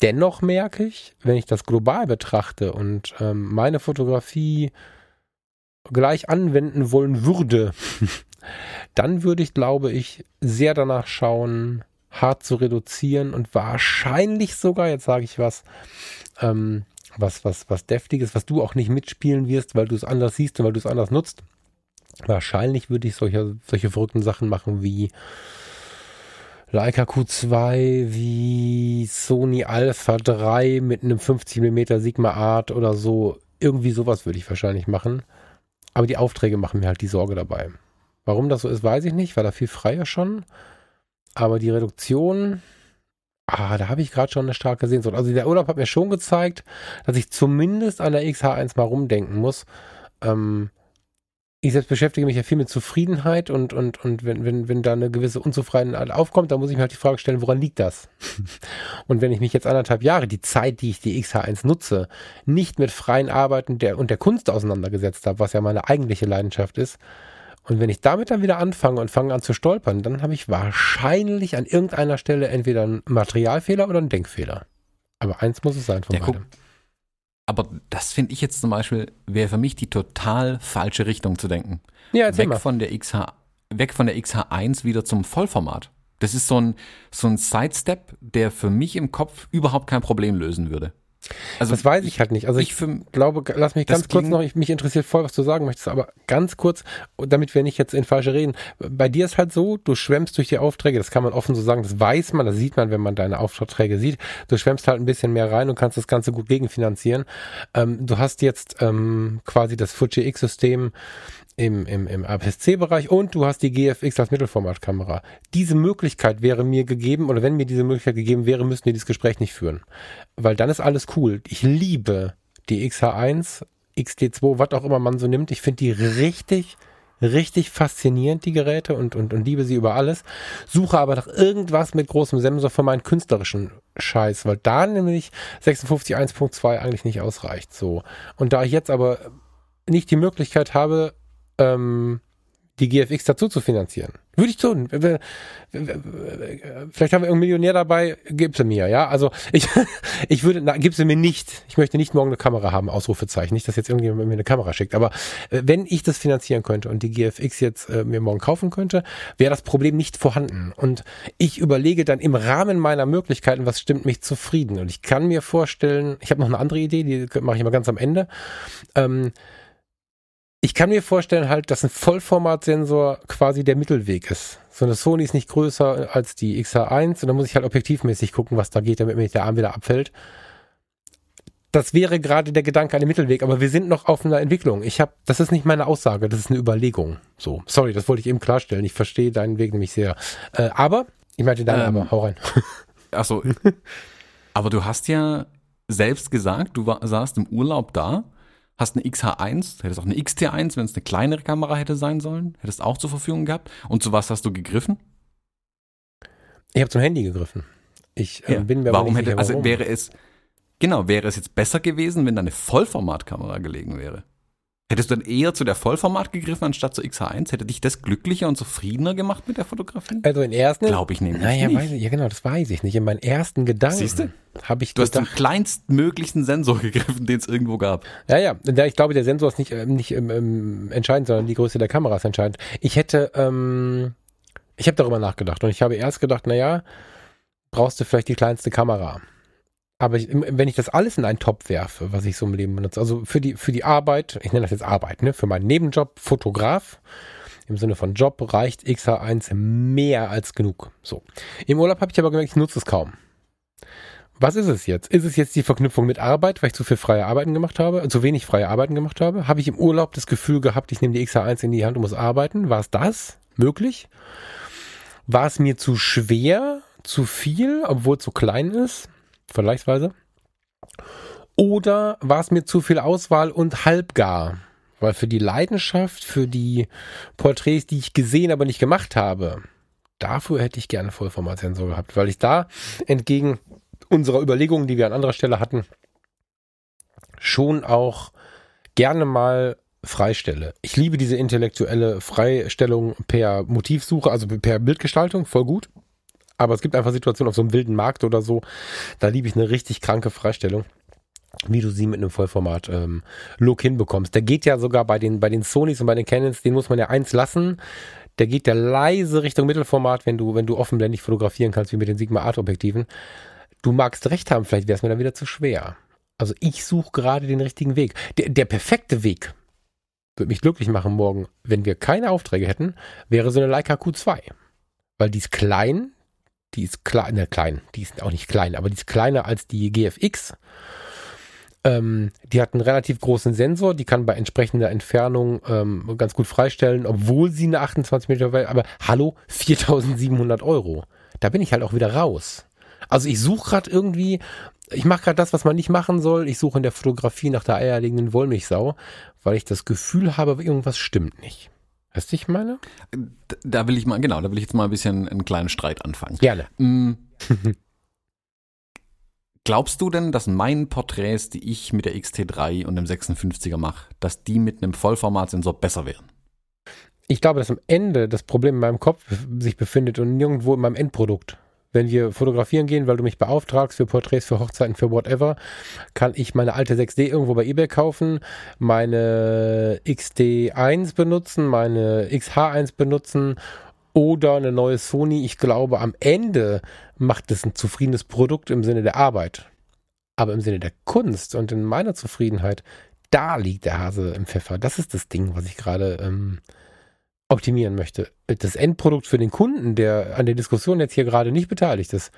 Dennoch merke ich, wenn ich das global betrachte und ähm, meine Fotografie gleich anwenden wollen würde, dann würde ich, glaube ich, sehr danach schauen, hart zu reduzieren und wahrscheinlich sogar, jetzt sage ich was, ähm, was, was, was deftiges, was du auch nicht mitspielen wirst, weil du es anders siehst und weil du es anders nutzt. Wahrscheinlich würde ich solche, solche verrückten Sachen machen wie Leica Q2, wie Sony Alpha 3 mit einem 50mm Sigma Art oder so. Irgendwie sowas würde ich wahrscheinlich machen. Aber die Aufträge machen mir halt die Sorge dabei. Warum das so ist, weiß ich nicht, war da viel freier schon. Aber die Reduktion, ah, da habe ich gerade schon eine starke Sehnsucht. Also der Urlaub hat mir schon gezeigt, dass ich zumindest an der XH1 mal rumdenken muss. Ähm, ich selbst beschäftige mich ja viel mit Zufriedenheit und, und, und wenn, wenn, wenn da eine gewisse Unzufriedenheit aufkommt, dann muss ich mir halt die Frage stellen, woran liegt das? und wenn ich mich jetzt anderthalb Jahre, die Zeit, die ich die XH1 nutze, nicht mit freien Arbeiten der, und der Kunst auseinandergesetzt habe, was ja meine eigentliche Leidenschaft ist, und wenn ich damit dann wieder anfange und fange an zu stolpern, dann habe ich wahrscheinlich an irgendeiner Stelle entweder einen Materialfehler oder einen Denkfehler. Aber eins muss es sein von Ja, guck, beidem. Aber das finde ich jetzt zum Beispiel, wäre für mich die total falsche Richtung zu denken. Ja, Weg mal. von der XH, weg von der XH1 wieder zum Vollformat. Das ist so ein, so ein Sidestep, der für mich im Kopf überhaupt kein Problem lösen würde. Also das weiß ich halt nicht. Also ich, für, glaube, lass mich ganz kurz noch, ich, mich interessiert voll, was du sagen möchtest, aber ganz kurz, damit wir nicht jetzt in falsche reden. Bei dir ist halt so, du schwemmst durch die Aufträge, das kann man offen so sagen, das weiß man, das sieht man, wenn man deine Aufträge sieht. Du schwemmst halt ein bisschen mehr rein und kannst das Ganze gut gegenfinanzieren. Ähm, du hast jetzt ähm, quasi das Fuji X-System im, im, im APS-C-Bereich und du hast die GFX als Mittelformatkamera. Diese Möglichkeit wäre mir gegeben, oder wenn mir diese Möglichkeit gegeben wäre, müssten wir dieses Gespräch nicht führen. Weil dann ist alles cool. Ich liebe die XH1, XT2, was auch immer man so nimmt. Ich finde die richtig, richtig faszinierend, die Geräte, und, und, und liebe sie über alles. Suche aber nach irgendwas mit großem Sensor für meinen künstlerischen Scheiß, weil da nämlich 56 1.2 eigentlich nicht ausreicht. So. Und da ich jetzt aber nicht die Möglichkeit habe, ähm, die GFX dazu zu finanzieren. Würde ich tun. Vielleicht haben wir irgendeinen Millionär dabei, gib sie mir, ja. Also ich, ich würde, na, gib sie mir nicht. Ich möchte nicht morgen eine Kamera haben, Ausrufezeichen. Nicht, dass jetzt irgendjemand mir eine Kamera schickt. Aber äh, wenn ich das finanzieren könnte und die GFX jetzt äh, mir morgen kaufen könnte, wäre das Problem nicht vorhanden. Und ich überlege dann im Rahmen meiner Möglichkeiten, was stimmt mich zufrieden. Und ich kann mir vorstellen, ich habe noch eine andere Idee, die mache ich immer ganz am Ende. Ähm, ich kann mir vorstellen halt, dass ein Vollformatsensor quasi der Mittelweg ist. So eine Sony ist nicht größer als die XH1 und da muss ich halt objektivmäßig gucken, was da geht, damit mir der Arm wieder abfällt. Das wäre gerade der Gedanke an den Mittelweg, aber wir sind noch auf einer Entwicklung. Ich habe, das ist nicht meine Aussage, das ist eine Überlegung. So, sorry, das wollte ich eben klarstellen. Ich verstehe deinen Weg nämlich sehr. Äh, aber, ich meinte deinen ähm, aber, hau rein. Achso, aber du hast ja selbst gesagt, du war, saßt im Urlaub da hast eine XH1, hättest auch eine XT1, wenn es eine kleinere Kamera hätte sein sollen, hättest auch zur Verfügung gehabt. Und zu was hast du gegriffen? Ich habe zum Handy gegriffen. Ich äh, ja. bin mir warum hätte, sicher, also warum. Also wäre es, genau, wäre es jetzt besser gewesen, wenn da eine Vollformatkamera gelegen wäre? Hättest du dann eher zu der Vollformat gegriffen anstatt zur XH1? Hätte dich das glücklicher und zufriedener gemacht mit der Fotografie? Also in ersten glaube ich nämlich naja, nicht. Weiß ich, ja genau, das weiß ich nicht. In meinen ersten Gedanken habe ich Du gedacht, hast den kleinstmöglichen Sensor gegriffen, den es irgendwo gab. Ja, ja, ich glaube, der Sensor ist nicht ähm, nicht ähm, ähm, entscheidend, sondern die Größe der Kamera ist entscheidend. Ich hätte ähm, ich habe darüber nachgedacht und ich habe erst gedacht, naja, brauchst du vielleicht die kleinste Kamera. Aber ich, wenn ich das alles in einen Topf werfe, was ich so im Leben benutze, also für die, für die Arbeit, ich nenne das jetzt Arbeit, ne, für meinen Nebenjob, Fotograf, im Sinne von Job reicht XH1 mehr als genug. So. Im Urlaub habe ich aber gemerkt, ich nutze es kaum. Was ist es jetzt? Ist es jetzt die Verknüpfung mit Arbeit, weil ich zu viel freie Arbeiten gemacht habe, zu wenig freie Arbeiten gemacht habe? Habe ich im Urlaub das Gefühl gehabt, ich nehme die XH1 in die Hand und muss arbeiten? War es das möglich? War es mir zu schwer, zu viel, obwohl es so klein ist? Vergleichsweise. Oder war es mir zu viel Auswahl und halbgar? Weil für die Leidenschaft, für die Porträts, die ich gesehen, aber nicht gemacht habe, dafür hätte ich gerne Vollformatsensor gehabt, weil ich da entgegen unserer Überlegungen, die wir an anderer Stelle hatten, schon auch gerne mal freistelle. Ich liebe diese intellektuelle Freistellung per Motivsuche, also per Bildgestaltung, voll gut. Aber es gibt einfach Situationen auf so einem wilden Markt oder so, da liebe ich eine richtig kranke Freistellung wie du sie mit einem Vollformat ähm, Look hinbekommst. Der geht ja sogar bei den bei den Sonys und bei den Canons, den muss man ja eins lassen. Der geht ja leise Richtung Mittelformat, wenn du wenn du offenblendig fotografieren kannst wie mit den Sigma Art Objektiven. Du magst recht haben, vielleicht wäre es mir dann wieder zu schwer. Also ich suche gerade den richtigen Weg. Der, der perfekte Weg würde mich glücklich machen morgen, wenn wir keine Aufträge hätten, wäre so eine Leica Q2. Weil die ist klein, die ist klein, ne, klein, die ist auch nicht klein, aber die ist kleiner als die GFX. Ähm, die hat einen relativ großen Sensor, die kann bei entsprechender Entfernung ähm, ganz gut freistellen, obwohl sie eine 28 Meter Welt, aber hallo, 4700 Euro. Da bin ich halt auch wieder raus. Also ich suche gerade irgendwie, ich mache gerade das, was man nicht machen soll. Ich suche in der Fotografie nach der eierlegenden Wollmilchsau, weil ich das Gefühl habe, irgendwas stimmt nicht. Weißt du, ich meine? Da will ich mal, genau, da will ich jetzt mal ein bisschen einen kleinen Streit anfangen. Gerne. Mm. Glaubst du denn, dass meinen Porträts, die ich mit der XT3 und dem 56er mache, dass die mit einem Vollformatsensor besser wären? Ich glaube, dass am Ende das Problem in meinem Kopf sich befindet und nirgendwo in meinem Endprodukt wenn wir fotografieren gehen, weil du mich beauftragst für Porträts, für Hochzeiten, für whatever, kann ich meine alte 6D irgendwo bei eBay kaufen, meine XD1 benutzen, meine XH1 benutzen oder eine neue Sony. Ich glaube, am Ende macht es ein zufriedenes Produkt im Sinne der Arbeit. Aber im Sinne der Kunst und in meiner Zufriedenheit, da liegt der Hase im Pfeffer. Das ist das Ding, was ich gerade ähm, optimieren möchte. Das Endprodukt für den Kunden, der an der Diskussion jetzt hier gerade nicht beteiligt ist,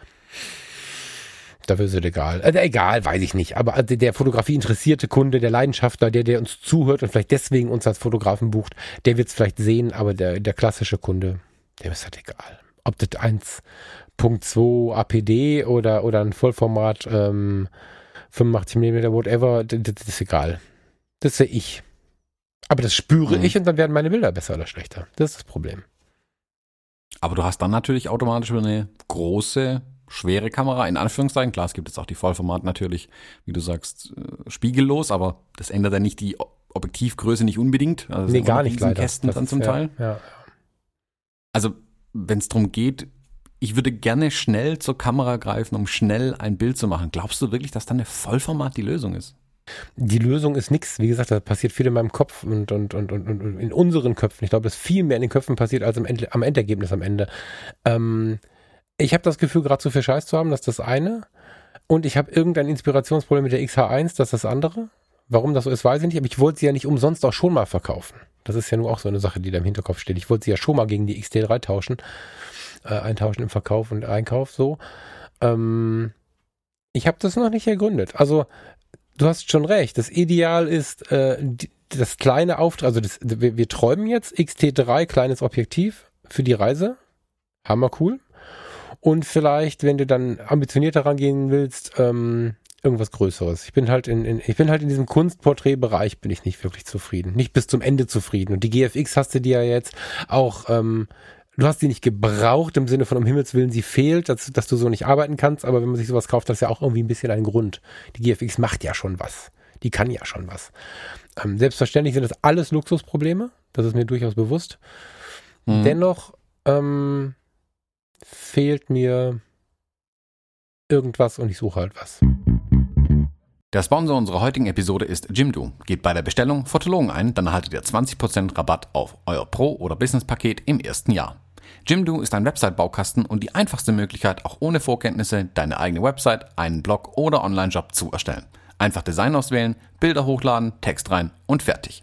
dafür ist es egal. Also egal, weiß ich nicht. Aber der Fotografie interessierte Kunde, der Leidenschaftler, der, der uns zuhört und vielleicht deswegen uns als Fotografen bucht, der wird es vielleicht sehen, aber der, der klassische Kunde, dem ist halt egal. Ob das 1.2 APD oder, oder ein Vollformat ähm, 85 mm, whatever, das, das ist egal. Das sehe ich. Aber das spüre mhm. ich und dann werden meine Bilder besser oder schlechter. Das ist das Problem. Aber du hast dann natürlich automatisch eine große, schwere Kamera, in Anführungszeichen. Klar, es gibt jetzt auch die Vollformat natürlich, wie du sagst, äh, spiegellos, aber das ändert dann nicht die Objektivgröße nicht unbedingt. Also nee, gar nicht leider. Kästen das dann zum ja, Teil. Ja. Also, wenn es darum geht, ich würde gerne schnell zur Kamera greifen, um schnell ein Bild zu machen. Glaubst du wirklich, dass dann eine Vollformat die Lösung ist? Die Lösung ist nichts. Wie gesagt, da passiert viel in meinem Kopf und, und, und, und, und in unseren Köpfen. Ich glaube, dass viel mehr in den Köpfen passiert als am, End, am Endergebnis am Ende. Ähm, ich habe das Gefühl, gerade zu viel Scheiß zu haben, das ist das eine. Und ich habe irgendein Inspirationsproblem mit der XH1, das ist das andere. Warum das so ist, weiß ich nicht, aber ich wollte sie ja nicht umsonst auch schon mal verkaufen. Das ist ja nur auch so eine Sache, die da im Hinterkopf steht. Ich wollte sie ja schon mal gegen die XT3 tauschen, äh, eintauschen im Verkauf und Einkauf so. Ähm, ich habe das noch nicht ergründet. Also du hast schon recht. Das Ideal ist äh, das kleine Auftrag, also das, wir, wir träumen jetzt XT3, kleines Objektiv für die Reise. Hammer cool. Und vielleicht, wenn du dann ambitionierter rangehen willst, ähm, irgendwas Größeres. Ich bin halt in, in ich bin halt in diesem Kunstporträtbereich bin ich nicht wirklich zufrieden. Nicht bis zum Ende zufrieden. Und die GFX hast du dir ja jetzt auch ähm, du hast sie nicht gebraucht im Sinne von um Himmels Willen, sie fehlt, dass, dass du so nicht arbeiten kannst, aber wenn man sich sowas kauft, das ist ja auch irgendwie ein bisschen ein Grund. Die GFX macht ja schon was. Die kann ja schon was. Ähm, selbstverständlich sind das alles Luxusprobleme, das ist mir durchaus bewusst. Mhm. Dennoch ähm, fehlt mir irgendwas und ich suche halt was. Der Sponsor unserer heutigen Episode ist Jimdo. Geht bei der Bestellung Fotologen ein, dann erhaltet ihr 20% Rabatt auf euer Pro- oder Business-Paket im ersten Jahr. Jimdo ist ein Website-Baukasten und die einfachste Möglichkeit, auch ohne Vorkenntnisse deine eigene Website, einen Blog oder Online-Job zu erstellen. Einfach Design auswählen, Bilder hochladen, Text rein und fertig.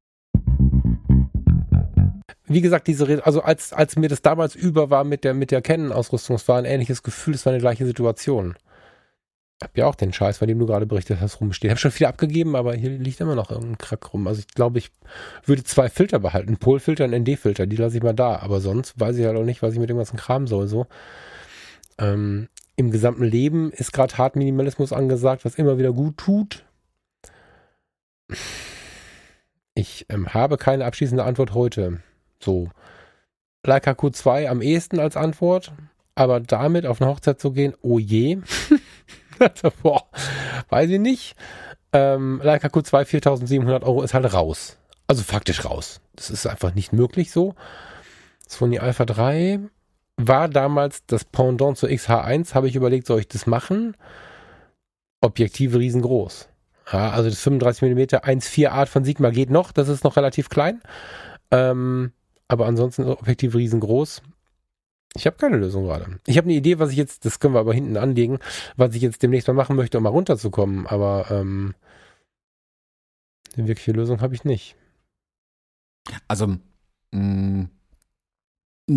wie gesagt, diese, also als, als mir das damals über war mit der, mit der Canon-Ausrüstung, es war ein ähnliches Gefühl, es war eine gleiche Situation. Habe ja auch den Scheiß, von dem du gerade berichtet hast, rumstehen. Ich habe schon viel abgegeben, aber hier liegt immer noch irgendein Krack rum. Also ich glaube, ich würde zwei Filter behalten. Polfilter und ND-Filter, die lasse ich mal da. Aber sonst weiß ich halt auch nicht, was ich mit dem ganzen Kram soll. So. Ähm, Im gesamten Leben ist gerade Hart Minimalismus angesagt, was immer wieder gut tut. Ich ähm, habe keine abschließende Antwort heute. So. Leica Q2 am ehesten als Antwort, aber damit auf eine Hochzeit zu gehen, oh je. Boah, weiß ich nicht. Ähm, Leica Q2 4700 Euro ist halt raus. Also faktisch raus. Das ist einfach nicht möglich so. Sony Alpha 3 war damals das Pendant zur XH1. Habe ich überlegt, soll ich das machen? Objektive riesengroß. Ja, also das 35 mm 1.4 Art von Sigma geht noch. Das ist noch relativ klein. Ähm, aber ansonsten Objektiv riesengroß. Ich habe keine Lösung gerade. Ich habe eine Idee, was ich jetzt, das können wir aber hinten anlegen, was ich jetzt demnächst mal machen möchte, um mal runterzukommen. Aber ähm, eine wirkliche Lösung habe ich nicht. Also, mh, mm,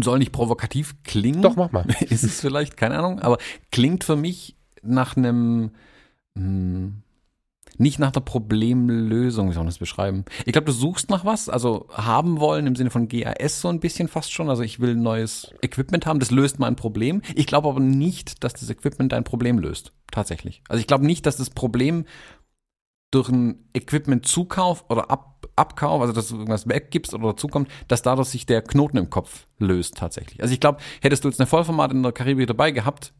soll nicht provokativ klingen. Doch, mach mal. Ist es vielleicht, keine Ahnung, aber klingt für mich nach einem, mh, mm, nicht nach der Problemlösung, wie soll man das beschreiben? Ich glaube, du suchst nach was, also haben wollen im Sinne von GAS so ein bisschen fast schon. Also ich will neues Equipment haben, das löst mein Problem. Ich glaube aber nicht, dass das Equipment dein Problem löst. Tatsächlich. Also ich glaube nicht, dass das Problem durch einen Equipment-Zukauf oder Ab Abkauf, also dass du irgendwas weggibst oder zukommt, dass dadurch sich der Knoten im Kopf löst tatsächlich. Also ich glaube, hättest du jetzt eine Vollformat in der Karibik dabei gehabt,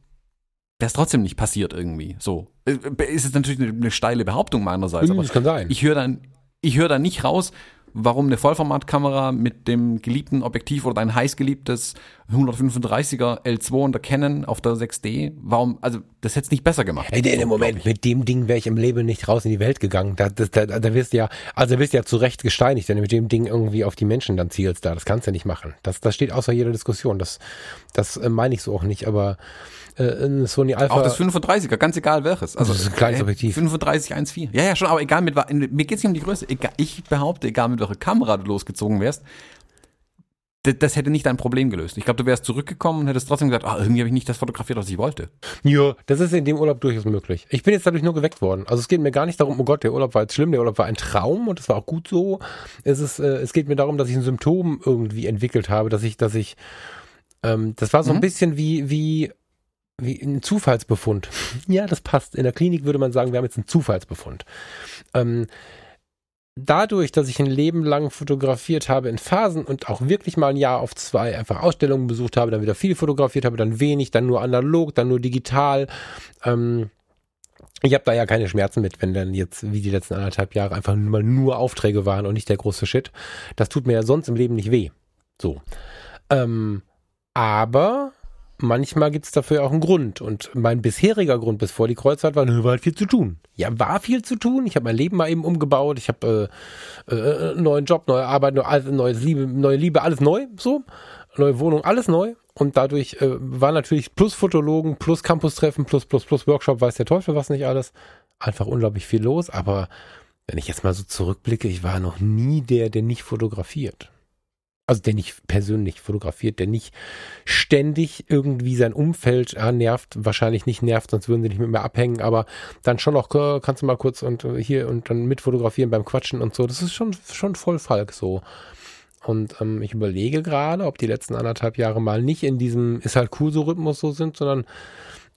wäre es trotzdem nicht passiert irgendwie. So. Äh, ist es natürlich eine, eine steile Behauptung meinerseits, Mhm, aber das kann sein. ich höre dann, ich höre da nicht raus, warum eine Vollformatkamera mit dem geliebten Objektiv oder dein heißgeliebtes 135er L2 und der Canon auf der 6D, warum, also das hätte es nicht besser gemacht. Ey, in So, dem Moment, mit dem Ding wäre ich im Leben nicht raus in die Welt gegangen. Da, das, da, da wirst du ja, also wirst du ja zu Recht gesteinigt, wenn du mit dem Ding irgendwie auf die Menschen dann zielst da. Das kannst du nicht machen. Das, das steht außer jeder Diskussion. Das, das äh, meine ich so auch nicht, aber äh, Sony Alpha. Auch das 35er, ganz egal welches. Also Das ist ein kleines äh, Objektiv. 35 1.4. Ja, ja, schon, aber egal mit mir geht's nicht um die Größe. Egal, ich behaupte, egal mit welcher Kamera du losgezogen wärst, das, hätte nicht dein Problem gelöst. Ich glaube, du wärst zurückgekommen und hättest trotzdem gesagt, ah, irgendwie habe ich nicht das fotografiert, was ich wollte. Ja, das ist in dem Urlaub durchaus möglich. Ich bin jetzt dadurch nur geweckt worden. Also es geht mir gar nicht darum, oh Gott, der Urlaub war jetzt schlimm, der Urlaub war ein Traum und das war auch gut so. Es ist, äh, es geht mir darum, dass ich ein Symptom irgendwie entwickelt habe, dass ich, dass ich, ähm, das war so ein Mhm. bisschen wie, wie, wie ein Zufallsbefund. Ja, das passt. In der Klinik würde man sagen, wir haben jetzt einen Zufallsbefund. Ähm, dadurch, dass ich ein Leben lang fotografiert habe in Phasen und auch wirklich mal ein Jahr auf zwei einfach Ausstellungen besucht habe, dann wieder viel fotografiert habe, dann wenig, dann nur analog, dann nur digital. Ähm, ich habe da ja keine Schmerzen mit, wenn dann jetzt wie die letzten anderthalb Jahre einfach mal nur Aufträge waren und nicht der große Shit. Das tut mir ja sonst im Leben nicht weh. So. Ähm, aber manchmal gibt es dafür auch einen Grund. Und mein bisheriger Grund bis vor die Kreuzfahrt war, war halt viel zu tun. Ja, war viel zu tun. Ich habe mein Leben mal eben umgebaut. Ich habe äh, äh, einen neuen Job, neue Arbeit, neue, neues Liebe, neue Liebe, alles neu, so. Neue Wohnung, alles neu. Und dadurch äh, war natürlich plus Fotologen, plus Campus-Treffen, plus, plus, plus Workshop, weiß der Teufel was nicht alles. Einfach unglaublich viel los. Aber wenn ich jetzt mal so zurückblicke, ich war noch nie der, der nicht fotografiert. Also der nicht persönlich fotografiert, der nicht ständig irgendwie sein Umfeld ja, nervt, wahrscheinlich nicht nervt, sonst würden sie nicht mit mir abhängen, aber dann schon äh, kannst du mal kurz und äh, hier und dann mit fotografieren beim Quatschen und so. Das ist schon, schon voll Falk so. Und ähm, ich überlege gerade, ob die letzten anderthalb Jahre mal nicht in diesem ist halt cool so Rhythmus so sind, sondern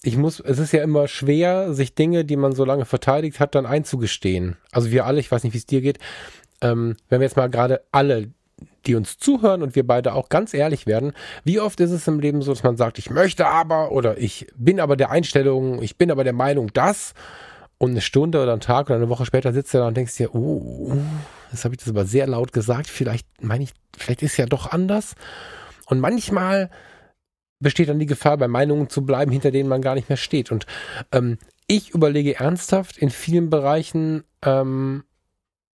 ich muss, es ist ja immer schwer, sich Dinge, die man so lange verteidigt hat, dann einzugestehen. Also wir alle, ich weiß nicht, wie es dir geht, ähm, wenn wir jetzt mal gerade alle, die uns zuhören und wir beide auch ganz ehrlich werden, wie oft ist es im Leben so, dass man sagt, ich möchte aber oder ich bin aber der Einstellung, ich bin aber der Meinung, dass und eine Stunde oder einen Tag oder eine Woche später sitzt du da und denkst dir, oh, jetzt habe ich das aber sehr laut gesagt, vielleicht meine ich, vielleicht ist ja doch anders. Und manchmal besteht dann die Gefahr, bei Meinungen zu bleiben, hinter denen man gar nicht mehr steht. Und ähm, ich überlege ernsthaft in vielen Bereichen, ähm,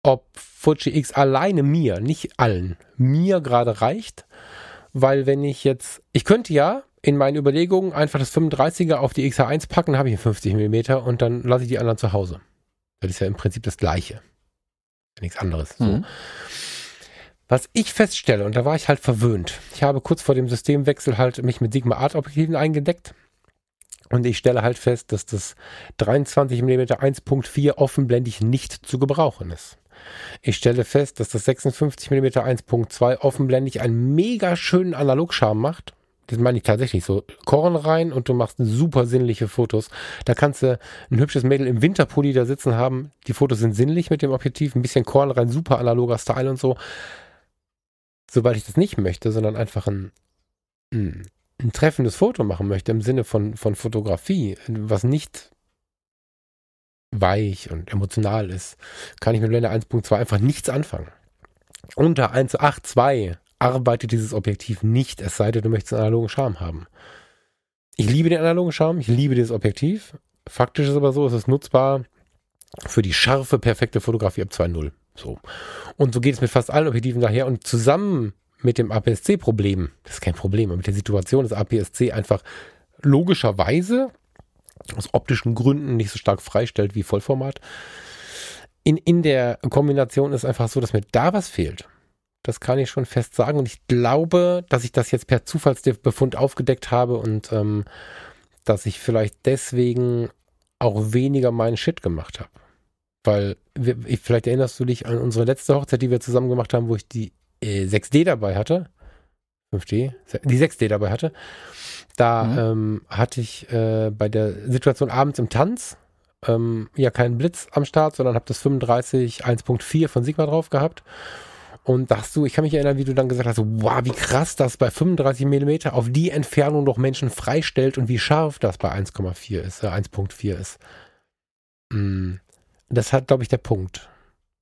ob Fuji X alleine mir, nicht allen, mir gerade reicht. Weil wenn ich jetzt, ich könnte ja in meinen Überlegungen einfach das 35er auf die XH1 packen, habe ich einen 50 mm und dann lasse ich die anderen zu Hause. Das ist ja im Prinzip das Gleiche. Nichts anderes. So. Mhm. Was ich feststelle, und da war ich halt verwöhnt, ich habe kurz vor dem Systemwechsel halt mich mit Sigma Art Objektiven eingedeckt und ich stelle halt fest, dass das 23 mm 1.4 offenblendig nicht zu gebrauchen ist. Ich stelle fest, dass das 56 mm 1.2 offenblendig einen mega schönen Analogscharm macht. Das meine ich tatsächlich so. Korn rein und du machst super sinnliche Fotos. Da kannst du ein hübsches Mädel im Winterpulli da sitzen haben. Die Fotos sind sinnlich mit dem Objektiv. Ein bisschen Korn rein, super analoger Style und so. Sobald ich das nicht möchte, sondern einfach ein, ein, ein treffendes Foto machen möchte im Sinne von, von Fotografie, was nicht weich und emotional ist, kann ich mit Blende 1.2 einfach nichts anfangen. Unter 1.8.2 arbeitet dieses Objektiv nicht, es sei denn, du möchtest einen analogen Charme haben. Ich liebe den analogen Charme, ich liebe dieses Objektiv. Faktisch ist aber so, es ist nutzbar für die scharfe, perfekte Fotografie ab 2.0. So. Und so geht es mit fast allen Objektiven daher und zusammen mit dem APS-C-Problem, das ist kein Problem, aber mit der Situation, dass APS-C einfach logischerweise aus optischen Gründen nicht so stark freistellt wie Vollformat. In, in der Kombination ist einfach so, dass mir da was fehlt. Das kann ich schon fest sagen. Und ich glaube, dass ich das jetzt per Zufallsbefund aufgedeckt habe und ähm, dass ich vielleicht deswegen auch weniger meinen Shit gemacht habe. Weil, vielleicht erinnerst du dich an unsere letzte Hochzeit, die wir zusammen gemacht haben, wo ich die äh, 6D dabei hatte. 5D? Die 6D dabei hatte. Da mhm. ähm, hatte ich äh, bei der Situation abends im Tanz ähm, ja keinen Blitz am Start, sondern habe das 35 1.4 von Sigma drauf gehabt. Und da hast du, ich kann mich erinnern, wie du dann gesagt hast, wow, wie krass das bei 35 mm auf die Entfernung noch Menschen freistellt und wie scharf das bei 1,4 ist, äh, 1.4 ist. Mm das hat, glaube ich, der Punkt.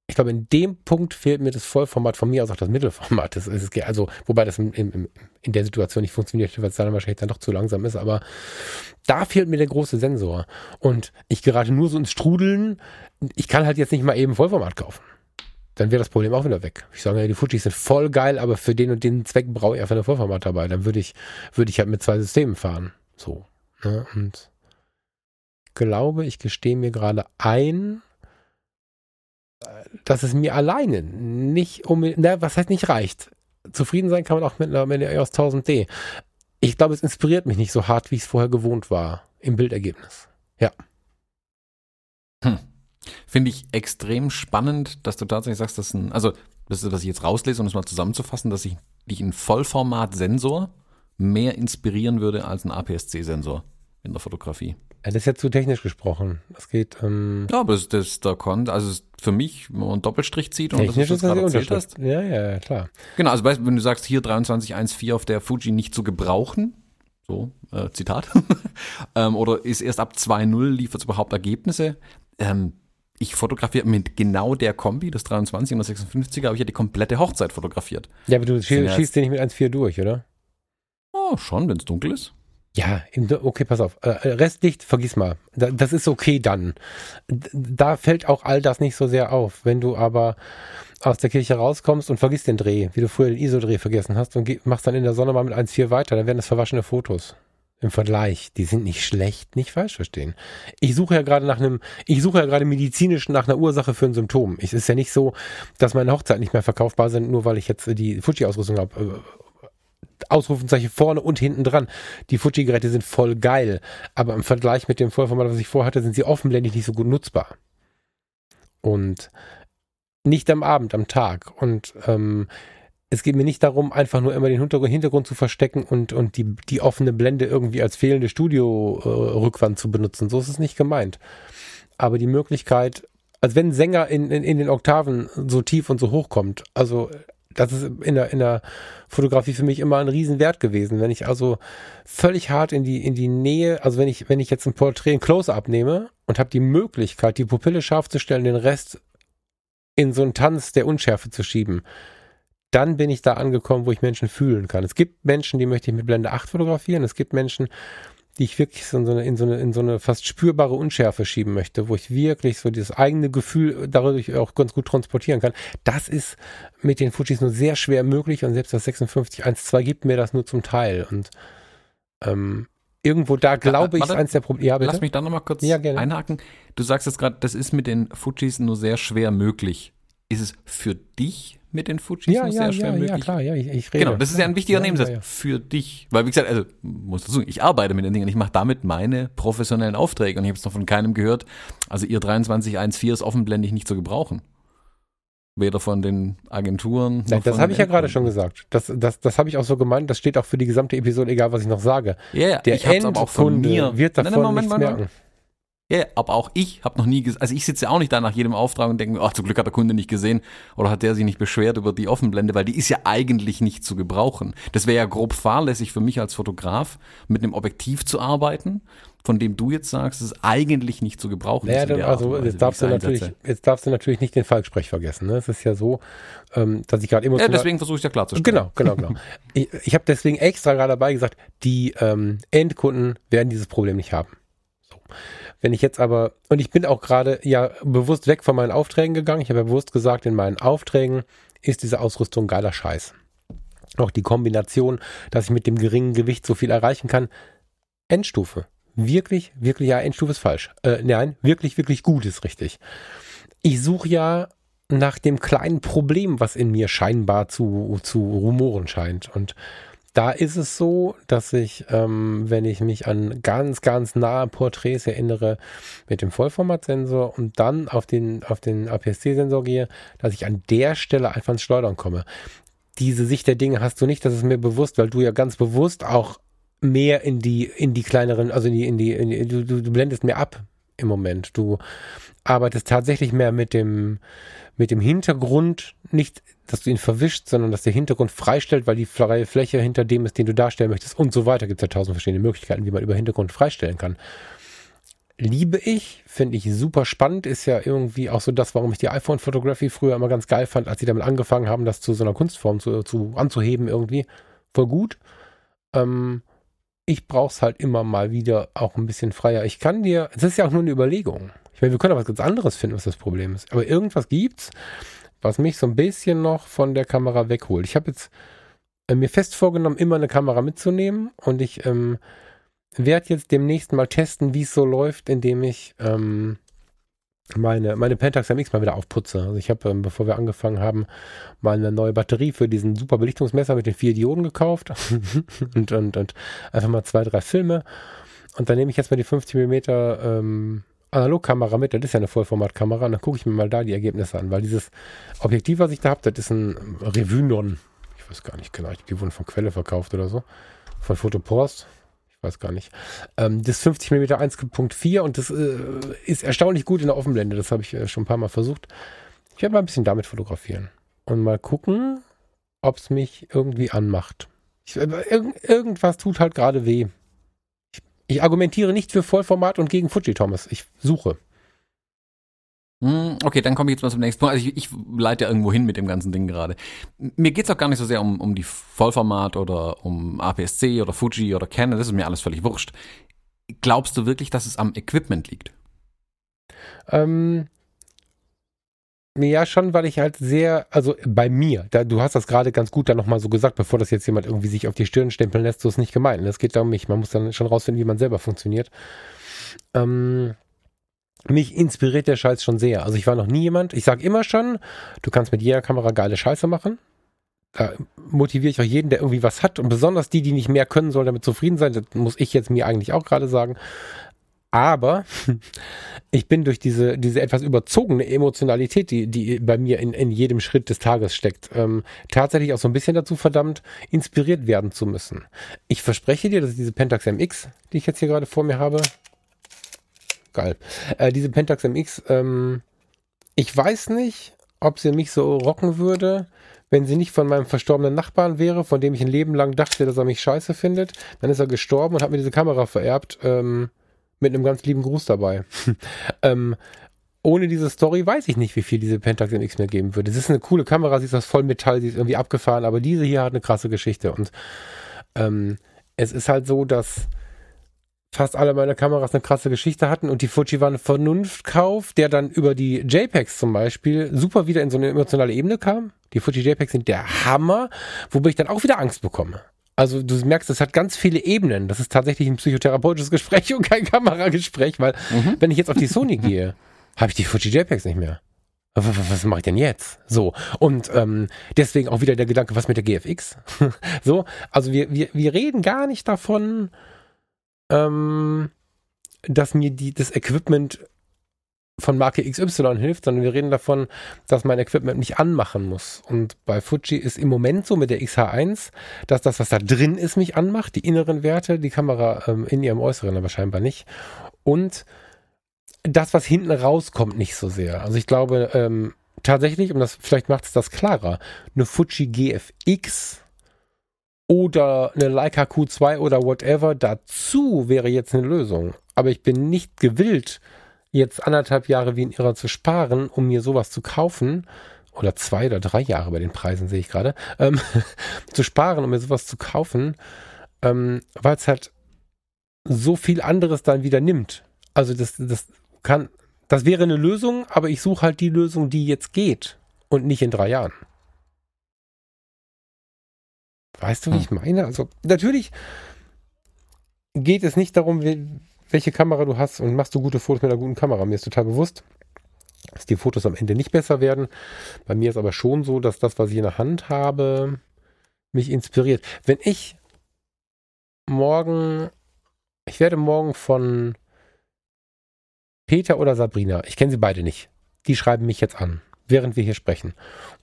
Ich glaube, in dem Punkt fehlt mir das Vollformat von mir aus auch das Mittelformat. Das ist, also, wobei das in, in, in der Situation nicht funktioniert, weil es dann wahrscheinlich dann doch zu langsam ist. Aber da fehlt mir der große Sensor. Und ich gerate nur so ins Strudeln. Ich kann halt jetzt nicht mal eben Vollformat kaufen. Dann wäre das Problem auch wieder weg. Ich sage ja, die Fujis sind voll geil, aber für den und den Zweck brauche ich einfach eine Vollformat dabei. Dann würde ich, würde ich halt mit zwei Systemen fahren. So. Ne? Und glaube, ich gestehe mir gerade ein, dass es mir alleine nicht um, na, was heißt nicht reicht. Zufrieden sein kann man auch mit einer, mit EOS 1000D. Ich glaube, es inspiriert mich nicht so hart, wie ich es vorher gewohnt war im Bildergebnis. Ja. Hm. Finde ich extrem spannend, dass du tatsächlich sagst, dass ein, also das ist, was ich jetzt rauslese, um es mal zusammenzufassen, dass ich dich ein Vollformat-Sensor mehr inspirieren würde als ein APS-C-Sensor in der Fotografie. Ja, das ist ja zu technisch gesprochen. Das geht. Ähm ja, aber das, das da kommt, also für mich, wenn man einen Doppelstrich zieht und das, was du gerade hast. Ja, ja, klar. Genau, also weißt, wenn du sagst, hier 23.1.4 auf der Fuji nicht zu gebrauchen, so, äh, Zitat, ähm, oder ist erst ab 2.0 liefert es überhaupt Ergebnisse, ähm, ich fotografiere mit genau der Kombi, das 23 und das 56er, habe ich ja die komplette Hochzeit fotografiert. Ja, aber du schießt, schießt den nicht mit 1.4 durch, oder? Oh, schon, wenn es dunkel ist. Ja, okay, pass auf. Äh, Restlicht, vergiss mal. Das ist okay dann. Da fällt auch all das nicht so sehr auf. Wenn du aber aus der Kirche rauskommst und vergisst den Dreh, wie du früher den ISO-Dreh vergessen hast und machst dann in der Sonne mal mit 1,4 weiter, dann werden das verwaschene Fotos. Im Vergleich. Die sind nicht schlecht, nicht falsch verstehen. Ich suche ja gerade nach einem, ich suche ja gerade medizinisch nach einer Ursache für ein Symptom. Es ist ja nicht so, dass meine Hochzeiten nicht mehr verkaufbar sind, nur weil ich jetzt die Fuji-Ausrüstung habe Ausrufezeichen vorne und hinten dran. Die Fuji-Geräte sind voll geil, aber im Vergleich mit dem Vollformat, was ich vorhatte, sind sie offenblendig nicht so gut nutzbar. Und nicht am Abend, am Tag. Und ähm, es geht mir nicht darum, einfach nur immer den Hintergrund, zu verstecken und, und die, die offene Blende irgendwie als fehlende Studio-Rückwand äh, zu benutzen. So ist es nicht gemeint. Aber die Möglichkeit, als wenn ein Sänger in, in, in den Oktaven so tief und so hoch kommt, also das ist in der, in der Fotografie für mich immer ein Riesenwert gewesen. Wenn ich also völlig hart in die, in die Nähe, also wenn ich, wenn ich jetzt ein Porträt in Close-Up nehme und habe die Möglichkeit, die Pupille scharf zu stellen, den Rest in so einen Tanz der Unschärfe zu schieben, dann bin ich da angekommen, wo ich Menschen fühlen kann. Es gibt Menschen, die möchte ich mit Blende 8 fotografieren. Es gibt Menschen, die ich wirklich so in so eine, in so eine, in so eine fast spürbare Unschärfe schieben möchte, wo ich wirklich so dieses eigene Gefühl dadurch auch ganz gut transportieren kann. Das ist mit den Fujis nur sehr schwer möglich und selbst das 5612 gibt mir das nur zum Teil und ähm, irgendwo da glaube ich, ist eins der Probleme. Ja, Lass mich da nochmal kurz ja, einhaken. Du sagst jetzt gerade, das ist mit den Fujis nur sehr schwer möglich. Ist es für dich mit den Fujis ja, ja, sehr schwer ja, möglich. Ja, klar, ja, ich, ich rede. Genau, das ist ja ein wichtiger ja, Nebensatz ja, für dich. Weil, wie gesagt, also, muss dazu, ich arbeite mit den Dingen, ich mache damit meine professionellen Aufträge und ich habe es noch von keinem gehört. Also, ihr 2314 ist offenblendig nicht zu gebrauchen. Weder von den Agenturen. Nein, das habe ich ja gerade schon gesagt. Das, das, das habe ich auch so gemeint. Das steht auch für die gesamte Episode, egal was ich noch sage. Ja, yeah, Der ich Endkunde auch von mir. wird davon nein, nein, Moment, nichts merken. Ja, yeah, aber auch ich habe noch nie, gesehen, also ich sitze auch nicht da nach jedem Auftrag und denke mir, ach, zum Glück hat der Kunde nicht gesehen oder hat der sich nicht beschwert über die Offenblende, weil die ist ja eigentlich nicht zu gebrauchen. Das wäre ja grob fahrlässig für mich als Fotograf, mit einem Objektiv zu arbeiten, von dem du jetzt sagst, es ist eigentlich nicht zu gebrauchen. Ja, naja, also jetzt darfst, du natürlich, jetzt darfst du natürlich nicht den Falksprech vergessen. Ne? Es ist ja so, ähm, dass ich gerade emotional... Ja, deswegen versuche ich ja klarzustellen. Genau, genau, genau. ich ich habe deswegen extra gerade dabei gesagt, die ähm, Endkunden werden dieses Problem nicht haben. So. Wenn ich jetzt aber, und ich bin auch gerade ja bewusst weg von meinen Aufträgen gegangen. Ich habe ja bewusst gesagt, in meinen Aufträgen ist diese Ausrüstung geiler Scheiß. Auch die Kombination, dass ich mit dem geringen Gewicht so viel erreichen kann. Endstufe. Wirklich, wirklich, ja, Endstufe ist falsch. Äh, nein, wirklich, wirklich gut ist richtig. Ich suche ja nach dem kleinen Problem, was in mir scheinbar zu, zu rumoren scheint. Und Da ist es so, dass ich, ähm, wenn ich mich an ganz, ganz nahe Porträts erinnere, mit dem Vollformatsensor und dann auf den, auf den APS-C-Sensor gehe, dass ich an der Stelle einfach ins Schleudern komme. Diese Sicht der Dinge hast du nicht, das ist mir bewusst, weil du ja ganz bewusst auch mehr in die, in die kleineren, also in die, in die, in die du, du, blendest mehr ab im Moment. Du arbeitest tatsächlich mehr mit dem, mit dem Hintergrund, nicht, dass du ihn verwischt, sondern dass der Hintergrund freistellt, weil die freie Fläche hinter dem ist, den du darstellen möchtest und so weiter. Gibt es ja tausend verschiedene Möglichkeiten, wie man über Hintergrund freistellen kann. Liebe ich, finde ich super spannend, ist ja irgendwie auch so das, warum ich die iPhone Photography früher immer ganz geil fand, als sie damit angefangen haben, das zu so einer Kunstform zu, zu anzuheben irgendwie. Voll gut. Ähm, ich brauche es halt immer mal wieder auch ein bisschen freier. Ich kann dir, es ist ja auch nur eine Überlegung. Ich meine, wir können auch was ganz anderes finden, was das Problem ist. Aber irgendwas gibt's, was mich so ein bisschen noch von der Kamera wegholt. Ich habe jetzt äh, mir fest vorgenommen, immer eine Kamera mitzunehmen und ich ähm, werde jetzt demnächst mal testen, wie es so läuft, indem ich ähm, meine, meine Pentax MX mal wieder aufputze. Also ich habe, ähm, bevor wir angefangen haben, mal eine neue Batterie für diesen super Belichtungsmesser mit den vier Dioden gekauft und, und, und einfach mal zwei, drei Filme. Und dann nehme ich jetzt mal die 50 mm ähm, Analogkamera mit, das ist ja eine Vollformatkamera, und dann gucke ich mir mal da die Ergebnisse an, weil dieses Objektiv, was ich da habe, das ist ein Revunon. Ich weiß gar nicht genau, die wurden von Quelle verkauft oder so. Von Fotopost weiß gar nicht. Ähm, das 50 mm 1.4 und das äh, ist erstaunlich gut in der Offenblende. Das habe ich äh, schon ein paar Mal versucht. Ich werde mal ein bisschen damit fotografieren und mal gucken, ob es mich irgendwie anmacht. Ich, äh, irg irgendwas tut halt gerade weh. Ich, argumentiere nicht für Vollformat und gegen Fuji Thomas. Ich suche. Hm, okay, dann komme ich jetzt mal zum nächsten Punkt. Also ich, ich leite ja irgendwo hin mit dem ganzen Ding gerade. Mir geht's auch gar nicht so sehr um, um die Vollformat oder um APS-C oder Fuji oder Canon, das ist mir alles völlig wurscht. Glaubst du wirklich, dass es am Equipment liegt? Ähm, ja, schon, weil ich halt sehr, also bei mir, da, du hast das gerade ganz gut dann nochmal so gesagt, bevor das jetzt jemand irgendwie sich auf die Stirn stempeln lässt, so ist nicht gemeint. Es geht da um mich. Man muss dann schon rausfinden, wie man selber funktioniert. Ähm, mich inspiriert der Scheiß schon sehr. Also ich war noch nie jemand, ich sage immer schon, du kannst mit jeder Kamera geile Scheiße machen. Da motiviere ich auch jeden, der irgendwie was hat. Und besonders die, die nicht mehr können, sollen damit zufrieden sein. Das muss ich jetzt mir eigentlich auch gerade sagen. Aber ich bin durch diese, diese etwas überzogene Emotionalität, die, die bei mir in, in jedem Schritt des Tages steckt, ähm, tatsächlich auch so ein bisschen dazu verdammt, inspiriert werden zu müssen. Ich verspreche dir, dass diese Pentax MX, die ich jetzt hier gerade vor mir habe, geil. Äh, diese Pentax MX, ähm, ich weiß nicht, ob sie mich so rocken würde, wenn sie nicht von meinem verstorbenen Nachbarn wäre, von dem ich ein Leben lang dachte, dass er mich scheiße findet. Dann ist er gestorben und hat mir diese Kamera vererbt, ähm, mit einem ganz lieben Gruß dabei. ähm, ohne diese Story weiß ich nicht, wie viel diese Pentax MX mir geben würde. Es ist eine coole Kamera, sie ist aus Vollmetall, sie ist irgendwie abgefahren, aber diese hier hat eine krasse Geschichte und ähm, es ist halt so, dass fast alle meine Kameras eine krasse Geschichte hatten und die Fuji war ein Vernunftkauf, der dann über die JPEGs zum Beispiel super wieder in so eine emotionale Ebene kam. Die Fuji JPEGs sind der Hammer, wobei ich dann auch wieder Angst bekomme. Also du merkst, es hat ganz viele Ebenen. Das ist tatsächlich ein psychotherapeutisches Gespräch und kein Kameragespräch, weil mhm. wenn ich jetzt auf die Sony gehe, habe ich die Fuji JPEGs nicht mehr. Was, mache ich denn jetzt? So. Und ähm, deswegen auch wieder der Gedanke, was mit der GFX? so, also wir, wir, wir reden gar nicht davon, ähm, dass mir die, das Equipment von Marke XY hilft, sondern wir reden davon, dass mein Equipment mich anmachen muss. Und bei Fuji ist im Moment so mit der XH1, dass das, was da drin ist, mich anmacht, die inneren Werte, die Kamera ähm, in ihrem Äußeren aber scheinbar nicht. Und das, was hinten rauskommt, nicht so sehr. Also ich glaube ähm, tatsächlich, und das vielleicht macht es das klarer, eine Fuji GFX oder eine Leica Q2 oder whatever dazu wäre jetzt eine Lösung. Aber ich bin nicht gewillt, jetzt anderthalb Jahre wie in ihrer zu sparen, um mir sowas zu kaufen. Oder zwei oder drei Jahre bei den Preisen sehe ich gerade. Ähm, zu sparen, um mir sowas zu kaufen, ähm, weil es halt so viel anderes dann wieder nimmt. Also das, das kann, das wäre eine Lösung, aber ich suche halt die Lösung, die jetzt geht und nicht in drei Jahren. Weißt du, wie hm. ich meine? Also natürlich geht es nicht darum, welche Kamera du hast und machst du gute Fotos mit einer guten Kamera. Mir ist total bewusst, dass die Fotos am Ende nicht besser werden. Bei mir ist aber schon so, dass das, was ich in der Hand habe, mich inspiriert. Wenn ich morgen, ich werde morgen von Peter oder Sabrina, ich kenne sie beide nicht, die schreiben mich jetzt an, während wir hier sprechen.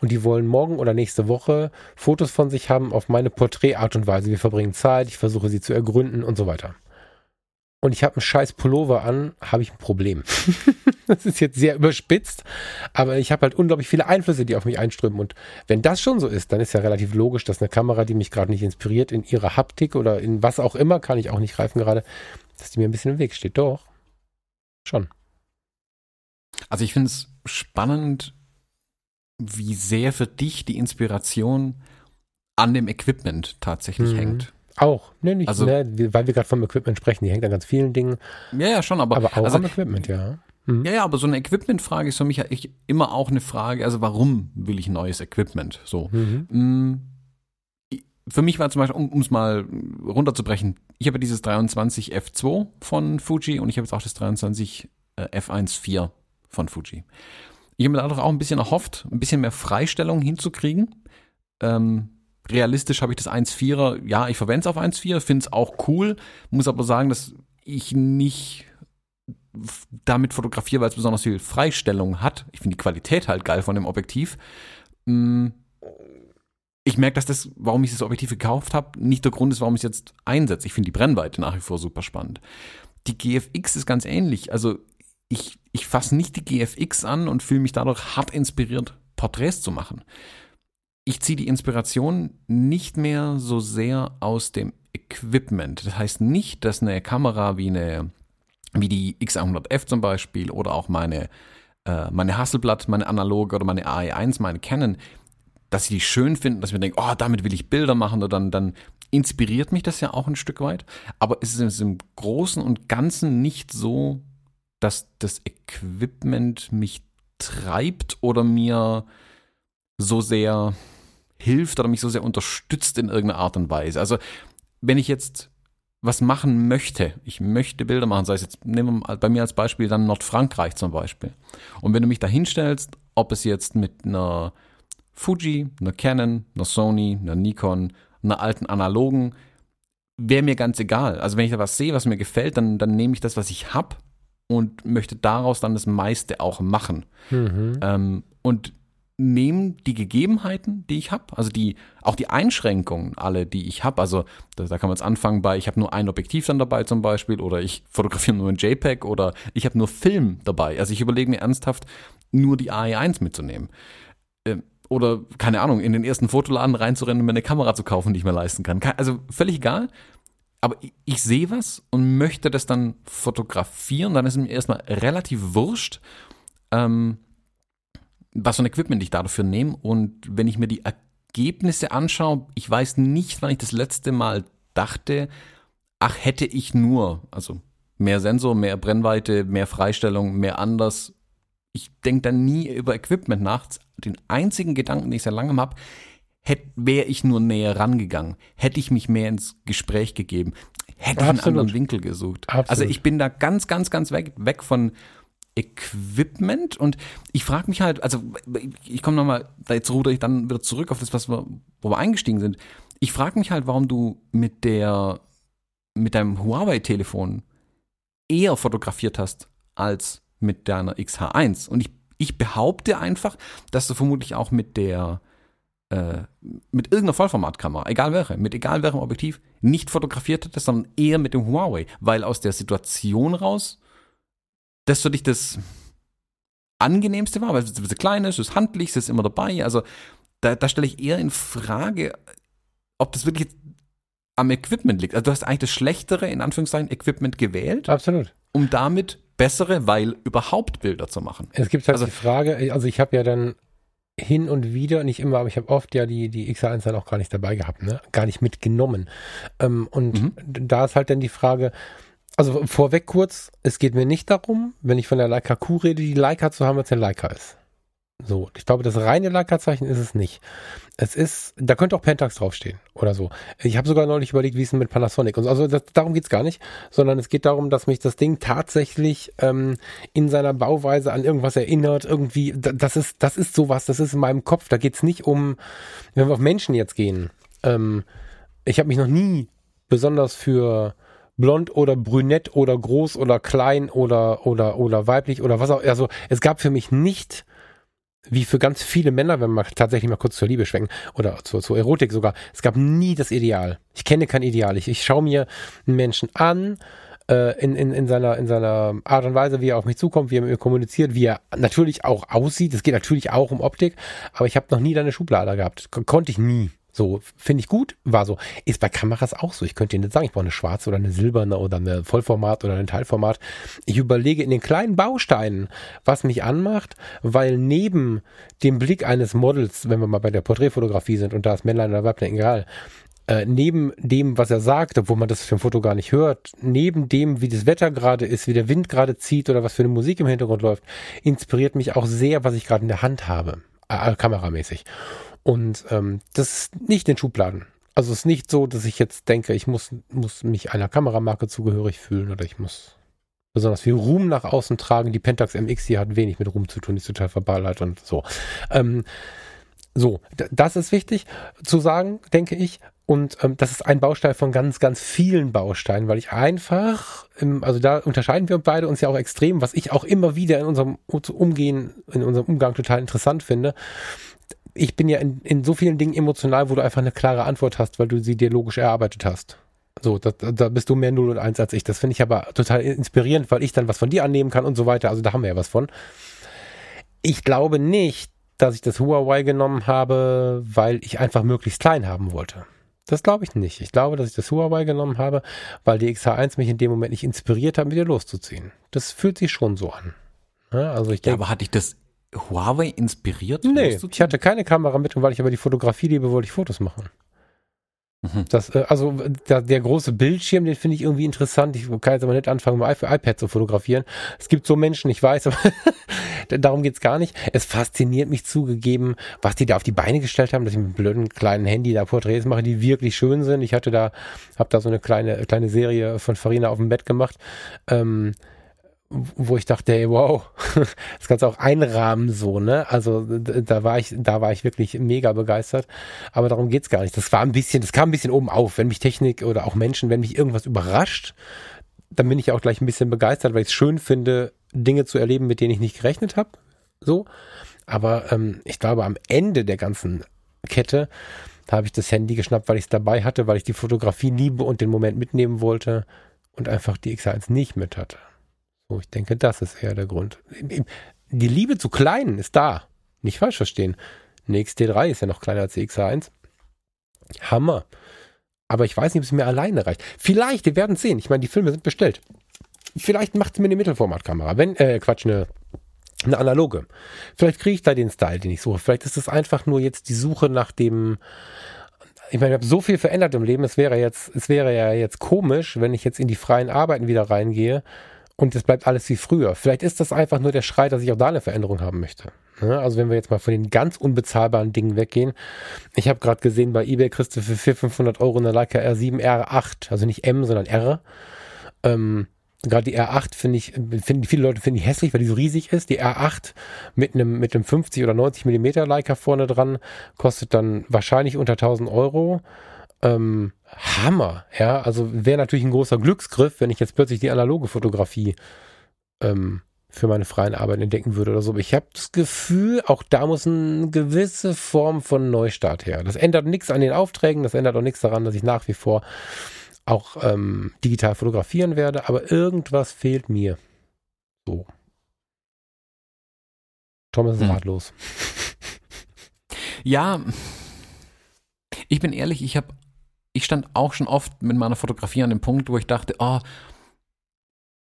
Und die wollen morgen oder nächste Woche Fotos von sich haben auf meine Porträtart und Weise. Wir verbringen Zeit, ich versuche sie zu ergründen und so weiter. Und ich habe einen scheiß Pullover an, habe ich ein Problem. das ist jetzt sehr überspitzt, aber ich habe halt unglaublich viele Einflüsse, die auf mich einströmen. Und wenn das schon so ist, dann ist ja relativ logisch, dass eine Kamera, die mich gerade nicht inspiriert, in ihrer Haptik oder in was auch immer, kann ich auch nicht greifen gerade, dass die mir ein bisschen im Weg steht. Doch. Schon. Also ich finde es spannend, wie sehr für dich die Inspiration an dem Equipment tatsächlich mhm. hängt. Auch, ne, nicht, also, ne, weil wir gerade vom Equipment sprechen, die hängt an ganz vielen Dingen. Ja, ja, schon, aber, aber auch also, am Equipment, ja. Mhm. Ja, ja, aber so eine Equipment-Frage ist für mich ja immer auch eine Frage, also warum will ich neues Equipment? So. Mhm. Mm, für mich war zum Beispiel, um es mal runterzubrechen, ich habe dieses 23 F2 von Fuji und ich habe jetzt auch das 23 äh, F1.4 von Fuji. Ich habe mir dadurch auch ein bisschen erhofft, ein bisschen mehr Freistellung hinzukriegen. Ähm, realistisch habe ich das 1.4er, ja, ich verwende es auf 1.4, finde es auch cool, muss aber sagen, dass ich nicht damit fotografiere, weil es besonders viel Freistellung hat. Ich finde die Qualität halt geil von dem Objektiv. Mm, ich merke, dass das, warum ich das Objektiv gekauft habe, nicht der Grund ist, warum ich es jetzt einsetze. Ich finde die Brennweite nach wie vor super spannend. Die GFX ist ganz ähnlich. Also ich, ich fasse nicht die GFX an und fühle mich dadurch hart inspiriert, Porträts zu machen. Ich ziehe die Inspiration nicht mehr so sehr aus dem Equipment. Das heißt nicht, dass eine Kamera wie eine wie die X100F zum Beispiel oder auch meine, äh, meine Hasselblatt, meine analoge oder meine AE1, meine Canon, dass sie die schön finden, dass wir denken, oh, damit will ich Bilder machen oder dann, dann inspiriert mich das ja auch ein Stück weit. Aber es ist im Großen und Ganzen nicht so, dass das Equipment mich treibt oder mir so sehr hilft oder mich so sehr unterstützt in irgendeiner Art und Weise. Also wenn ich jetzt was machen möchte, ich möchte Bilder machen, sei es jetzt, nehmen wir bei mir als Beispiel dann Nordfrankreich zum Beispiel. Und wenn du mich da hinstellst, ob es jetzt mit einer Fuji, einer Canon, einer Sony, einer Nikon, einer alten analogen, wäre mir ganz egal. Also wenn ich da was sehe, was mir gefällt, dann, dann nehme ich das, was ich habe und möchte daraus dann das meiste auch machen. Mhm. Ähm, und nehmen die Gegebenheiten, die ich habe, also die auch die Einschränkungen alle, die ich habe. Also da, da, kann man jetzt anfangen bei, ich habe nur ein Objektiv dann dabei zum Beispiel oder ich fotografiere nur ein JPEG oder ich habe nur Film dabei. Also ich überlege mir ernsthaft, nur die AE1 mitzunehmen. Ähm, oder, keine Ahnung, in den ersten Fotoladen reinzurennen und mir eine Kamera zu kaufen, die ich mir leisten kann. Also völlig egal. Aber ich, ich sehe was und möchte das dann fotografieren. Dann ist mir erstmal relativ wurscht, ähm, was für ein Equipment ich dafür nehme. Und wenn ich mir die Ergebnisse anschaue, ich weiß nicht, wann ich das letzte Mal dachte, ach, hätte ich nur, also mehr Sensor, mehr Brennweite, mehr Freistellung, mehr anders. Ich denke dann nie über Equipment nach. Den einzigen Gedanken, den ich seit langem habe, wäre ich nur näher rangegangen, hätte ich mich mehr ins Gespräch gegeben, hätte ich einen anderen Winkel gesucht. Absolut. Also ich bin da ganz, ganz, ganz weg, weg von Equipment und ich frage mich halt, also ich komme nochmal, jetzt ruder ich dann wieder zurück auf das, was wir, wo wir eingestiegen sind. Ich frage mich halt, warum du mit der, mit deinem Huawei-Telefon eher fotografiert hast als mit deiner XH1. Und ich, ich behaupte einfach, dass du vermutlich auch mit der, äh, mit irgendeiner Vollformatkamera, egal welche, mit egal welchem Objektiv, nicht fotografiert hättest, sondern eher mit dem Huawei, weil aus der Situation raus das für dich das angenehmste war, weil es ein bisschen klein ist, es ist handlich, es ist immer dabei. Also da, da stelle ich eher in Frage, ob das wirklich am Equipment liegt. Also du hast eigentlich das schlechtere, in Anführungszeichen, Equipment gewählt. Absolut. Um damit bessere, weil überhaupt Bilder zu machen. Es gibt halt also, die Frage, also ich habe ja dann hin und wieder, nicht immer, aber ich habe oft ja die, die XA1 dann auch gar nicht dabei gehabt, ne? Gar nicht mitgenommen. Ähm, und mhm. da ist halt dann die Frage, also vorweg kurz, es geht mir nicht darum, wenn ich von der Leica Q rede, die Leica zu haben, als der Leica ist. So, ich glaube, das reine Leica-Zeichen ist es nicht. Es ist, da könnte auch Pentax draufstehen oder so. Ich habe sogar neulich überlegt, wie es mit Panasonic und so. Also das, darum geht's gar nicht, sondern es geht darum, dass mich das Ding tatsächlich ähm, in seiner Bauweise an irgendwas erinnert. Irgendwie, das ist, das ist sowas, das ist in meinem Kopf. Da geht's nicht um, wenn wir auf Menschen jetzt gehen, ähm, ich habe mich noch nie besonders für blond oder brünett oder groß oder klein oder oder oder weiblich oder was auch also es gab für mich nicht wie für ganz viele Männer, wenn man tatsächlich mal kurz zur Liebe schwenken oder zur, zur Erotik sogar, es gab nie das Ideal. Ich kenne kein Ideal. Ich, ich schaue mir einen Menschen an, äh, in, in, in, seiner, in seiner Art und Weise, wie er auf mich zukommt, wie er mit mir kommuniziert, wie er natürlich auch aussieht. Es geht natürlich auch um Optik, aber ich habe noch nie da eine Schublade gehabt. Kon konnte ich nie. So, finde ich gut, war so. Ist bei Kameras auch so. Ich könnte Ihnen nicht sagen, ich brauche eine schwarze oder eine silberne oder eine Vollformat oder ein Teilformat. Ich überlege in den kleinen Bausteinen, was mich anmacht, weil neben dem Blick eines Models, wenn wir mal bei der Porträtfotografie sind und da ist Männlein oder Weiblein, egal, äh, neben dem, was er sagt, obwohl man das für ein Foto gar nicht hört, neben dem, wie das Wetter gerade ist, wie der Wind gerade zieht oder was für eine Musik im Hintergrund läuft, inspiriert mich auch sehr, was ich gerade in der Hand habe, äh, kameramäßig. Und ähm, das ist nicht in Schubladen. Also es ist nicht so, dass ich jetzt denke, ich muss, muss mich einer Kameramarke zugehörig fühlen oder ich muss besonders viel Ruhm nach außen tragen. Die Pentax MX hier hat wenig mit Ruhm zu tun, ist total verballert und so. Ähm, so, das ist wichtig zu sagen, denke ich. Und ähm, das ist ein Baustein von ganz, ganz vielen Bausteinen, weil ich einfach, im, also da unterscheiden wir beide uns ja auch extrem, was ich auch immer wieder in unserem Umgehen, in unserem Umgang total interessant finde ich bin ja in, in so vielen Dingen emotional, wo du einfach eine klare Antwort hast, weil du sie dir logisch erarbeitet hast. So, da, da bist du mehr 0 und 1 als ich. Das finde ich aber total inspirierend, weil ich dann was von dir annehmen kann und so weiter. Also da haben wir ja was von. Ich glaube nicht, dass ich das Huawei genommen habe, weil ich einfach möglichst klein haben wollte. Das glaube ich nicht. Ich glaube, dass ich das Huawei genommen habe, weil die XH1 mich in dem Moment nicht inspiriert hat, mit dir loszuziehen. Das fühlt sich schon so an. Ja, also ich denke, ja, aber hatte ich das Huawei inspiriert? Nee, ich hatte keine Kamera mit und weil ich aber die Fotografie liebe, wollte ich Fotos machen. Mhm. Das, äh, also der, der, große Bildschirm, den finde ich irgendwie interessant. Ich kann jetzt aber nicht anfangen, mein iPad zu fotografieren. Es gibt so Menschen, ich weiß, aber darum geht's gar nicht. Es fasziniert mich zugegeben, was die da auf die Beine gestellt haben, dass ich mit einem blöden kleinen Handy da Porträts mache, die wirklich schön sind. Ich hatte da, habe da so eine kleine, kleine Serie von Farina auf dem Bett gemacht. Ähm, wo ich dachte, hey, wow, das kannst du auch einrahmen so, ne? Also da war ich, da war ich wirklich mega begeistert. Aber darum geht's gar nicht. Das war ein bisschen, das kam ein bisschen oben auf. Wenn mich Technik oder auch Menschen, wenn mich irgendwas überrascht, dann bin ich auch gleich ein bisschen begeistert, weil ich es schön finde, Dinge zu erleben, mit denen ich nicht gerechnet habe. So. Aber ähm, ich glaube, am Ende der ganzen Kette habe ich das Handy geschnappt, weil ich es dabei hatte, weil ich die Fotografie liebe und den Moment mitnehmen wollte und einfach die X1 nicht mit hatte. So, ich denke, das ist eher der Grund. Die Liebe zu Kleinen ist da. Nicht falsch verstehen. Eine XT3 ist ja noch kleiner als die XH1. Hammer. Aber ich weiß nicht, ob es mir alleine reicht. Vielleicht, wir werden sehen. Ich meine, die Filme sind bestellt. Vielleicht macht es mir eine Mittelformatkamera. Wenn, äh, Quatsch, eine, eine analoge. Vielleicht kriege ich da den Style, den ich suche. Vielleicht ist es einfach nur jetzt die Suche nach dem, ich meine, ich habe so viel verändert im Leben. Es wäre jetzt, es wäre ja jetzt komisch, wenn ich jetzt in die freien Arbeiten wieder reingehe und es bleibt alles wie früher. Vielleicht ist das einfach nur der Schrei, dass ich auch da eine Veränderung haben möchte. Also wenn wir jetzt mal von den ganz unbezahlbaren Dingen weggehen. Ich habe gerade gesehen, bei eBay kriegst du für 400, 500 Euro eine Leica R7 R8, also nicht M, sondern R. Ähm, gerade die R8 finde ich, finden viele Leute finden die hässlich, weil die so riesig ist. Die R8 mit einem mit einem 50 oder 90 Millimeter Leica vorne dran kostet dann wahrscheinlich unter 1000 Euro. Ähm, Hammer, ja. Also wäre natürlich ein großer Glücksgriff, wenn ich jetzt plötzlich die analoge Fotografie ähm, für meine freien Arbeiten entdecken würde oder so. Aber ich habe das Gefühl, auch da muss eine gewisse Form von Neustart her. Das ändert nichts an den Aufträgen, das ändert auch nichts daran, dass ich nach wie vor auch ähm, digital fotografieren werde, aber irgendwas fehlt mir. So. Thomas ist hm. ratlos. Ja, ich bin ehrlich, ich habe ich stand auch schon oft mit meiner Fotografie an dem Punkt, wo ich dachte, oh,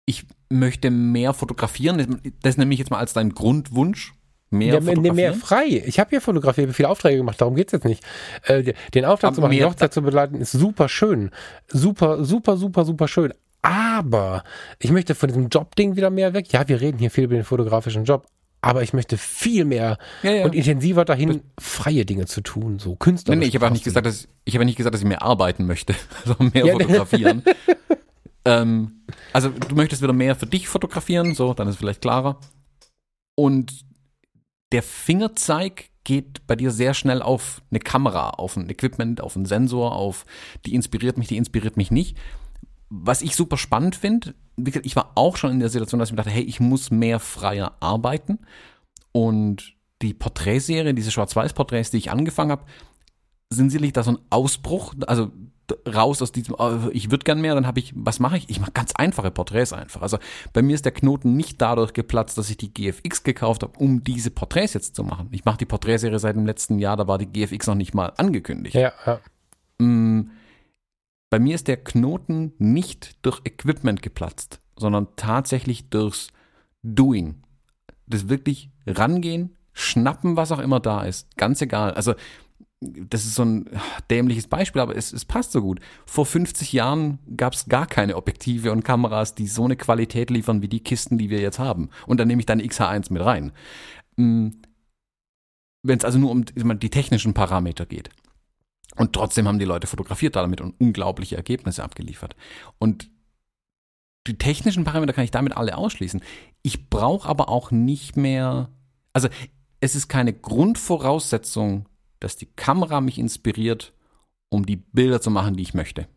ich möchte mehr fotografieren. Das nehme ich jetzt mal als dein Grundwunsch. Mehr, ja, fotografieren. mehr frei. Ich habe hier fotografiert, viele Aufträge gemacht, darum geht es jetzt nicht. Äh, den Auftrag Aber zu machen, die Hochzeit zu begleiten, ist super schön. Super, super, super, super schön. Aber ich möchte von diesem Job-Ding wieder mehr weg. Ja, wir reden hier viel über den fotografischen Job, aber ich möchte viel mehr ja, ja. und intensiver dahin, freie Dinge zu tun, so Künstler. Nee, nee, ich habe auch nicht gesagt, dass ich habe nicht gesagt, dass ich mehr arbeiten möchte, sondern mehr ja, fotografieren. ähm, also du möchtest wieder mehr für dich fotografieren, so, dann ist es vielleicht klarer. Und der Fingerzeig geht bei dir sehr schnell auf eine Kamera, auf ein Equipment, auf einen Sensor, auf die inspiriert mich, die inspiriert mich nicht. Was ich super spannend finde, ich war auch schon in der Situation, dass ich mir dachte, hey, ich muss mehr freier arbeiten. Und die Porträtserie, diese Schwarz-Weiß-Porträts, die ich angefangen habe, sind sicherlich da so ein Ausbruch, also raus aus diesem, oh, ich würde gern mehr, dann habe ich, was mache ich? Ich mache ganz einfache Porträts einfach. Also bei mir ist der Knoten nicht dadurch geplatzt, dass ich die GFX gekauft habe, um diese Porträts jetzt zu machen. Ich mache die Porträtserie seit dem letzten Jahr, da war die GFX noch nicht mal angekündigt. Ja, ja. Mm, bei mir ist der Knoten nicht durch Equipment geplatzt, sondern tatsächlich durchs Doing. Das wirklich rangehen, schnappen, was auch immer da ist. Ganz egal. Also das ist so ein dämliches Beispiel, aber es, es passt so gut. Vor 50 Jahren gab es gar keine Objektive und Kameras, die so eine Qualität liefern wie die Kisten, die wir jetzt haben. Und dann nehme ich dann XH1 mit rein. Mm, Wenn es also nur um die technischen Parameter geht. Und trotzdem haben die Leute fotografiert damit und unglaubliche Ergebnisse abgeliefert. Und die technischen Parameter kann ich damit alle ausschließen. Ich brauche aber auch nicht mehr, also es ist keine Grundvoraussetzung dass die Kamera mich inspiriert, um die Bilder zu machen, die ich möchte.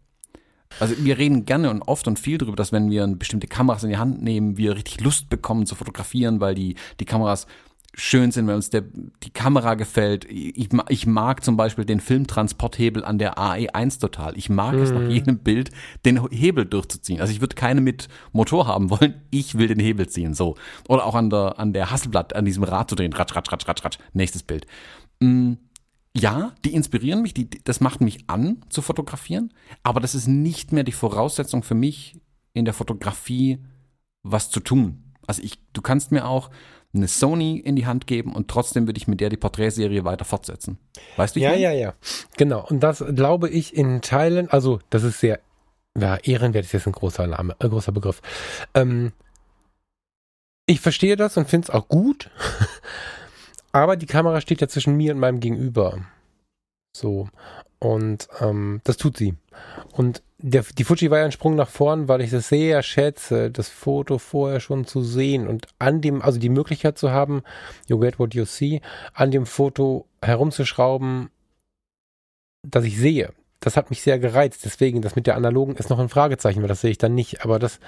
Also wir reden gerne und oft und viel darüber, dass wenn wir bestimmte Kameras in die Hand nehmen, wir richtig Lust bekommen zu fotografieren, weil die, die Kameras schön sind, wenn uns der, die Kamera gefällt. Ich, ich mag zum Beispiel den Filmtransporthebel an der AE1 total. Ich mag mhm. es nach mhm. jedem Bild, den Hebel durchzuziehen. Also ich würde keine mit Motor haben wollen. Ich will den Hebel ziehen, so. Oder auch an der, an der Hasselblatt, an diesem Rad zu drehen. Ratsch, ratsch, ratsch, ratsch, ratsch. Nächstes Bild. Mhm ja, die inspirieren mich, die, das macht mich an zu fotografieren, aber das ist nicht mehr die Voraussetzung für mich in der Fotografie was zu tun. Also ich, du kannst mir auch eine Sony in die Hand geben und trotzdem würde ich mit der die Porträtserie weiter fortsetzen. Weißt du? Ja, meine? ja, ja. Genau. Und das glaube ich in Teilen, also das ist sehr, ja, ehrenwert ist jetzt ein großer Name, ein großer Begriff. Ähm, ich verstehe das und finde es auch gut. Aber die Kamera steht ja zwischen mir und meinem Gegenüber. So. Und ähm, das tut sie. Und der, die Fuji war ja ein Sprung nach vorn, weil ich das sehr schätze, das Foto vorher schon zu sehen und an dem, also die Möglichkeit zu haben, you get what you see, an dem Foto herumzuschrauben, dass ich sehe. Das hat mich sehr gereizt. Deswegen, das mit der analogen ist noch ein Fragezeichen, weil das sehe ich dann nicht. Aber das,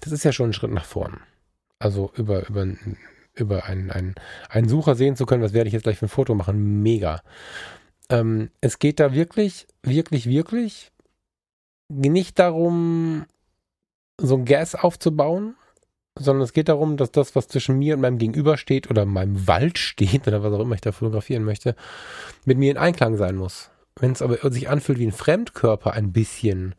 das ist ja schon ein Schritt nach vorn. Also über, über über einen, einen, einen Sucher sehen zu können, was werde ich jetzt gleich für ein Foto machen, mega. Ähm, es geht da wirklich, wirklich, wirklich nicht darum, so ein Gas aufzubauen, sondern es geht darum, dass das, was zwischen mir und meinem Gegenüber steht oder meinem Wald steht oder was auch immer ich da fotografieren möchte, mit mir in Einklang sein muss. Wenn es aber sich anfühlt wie ein Fremdkörper ein bisschen,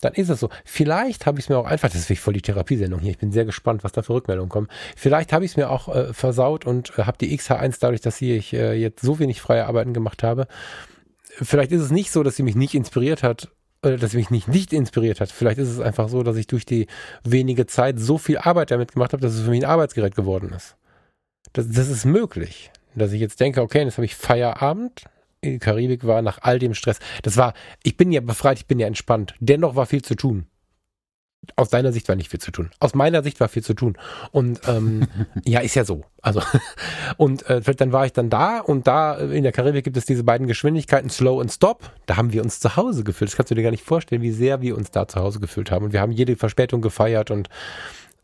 dann ist es so. Vielleicht habe ich es mir auch einfach, das ist wirklich voll die Therapiesendung hier, ich bin sehr gespannt, was da für Rückmeldungen kommen. Vielleicht habe ich es mir auch äh, versaut und äh, habe die XH1 dadurch, dass ich äh, jetzt so wenig freie Arbeiten gemacht habe. Vielleicht ist es nicht so, dass sie mich nicht inspiriert hat, äh, dass sie mich nicht nicht inspiriert hat. Vielleicht ist es einfach so, dass ich durch die wenige Zeit so viel Arbeit damit gemacht habe, dass es für mich ein Arbeitsgerät geworden ist. Das, das ist möglich. Dass ich jetzt denke, okay, jetzt habe ich Feierabend, in die Karibik war, nach all dem Stress. Das war, ich bin ja befreit, ich bin ja entspannt. Dennoch war viel zu tun. Aus deiner Sicht war nicht viel zu tun. Aus meiner Sicht war viel zu tun. Und ähm, ja, ist ja so. Also und äh, dann war ich dann da und da in der Karibik gibt es diese beiden Geschwindigkeiten Slow und Stop. Da haben wir uns zu Hause gefühlt. Das kannst du dir gar nicht vorstellen, wie sehr wir uns da zu Hause gefühlt haben. Und wir haben jede Verspätung gefeiert und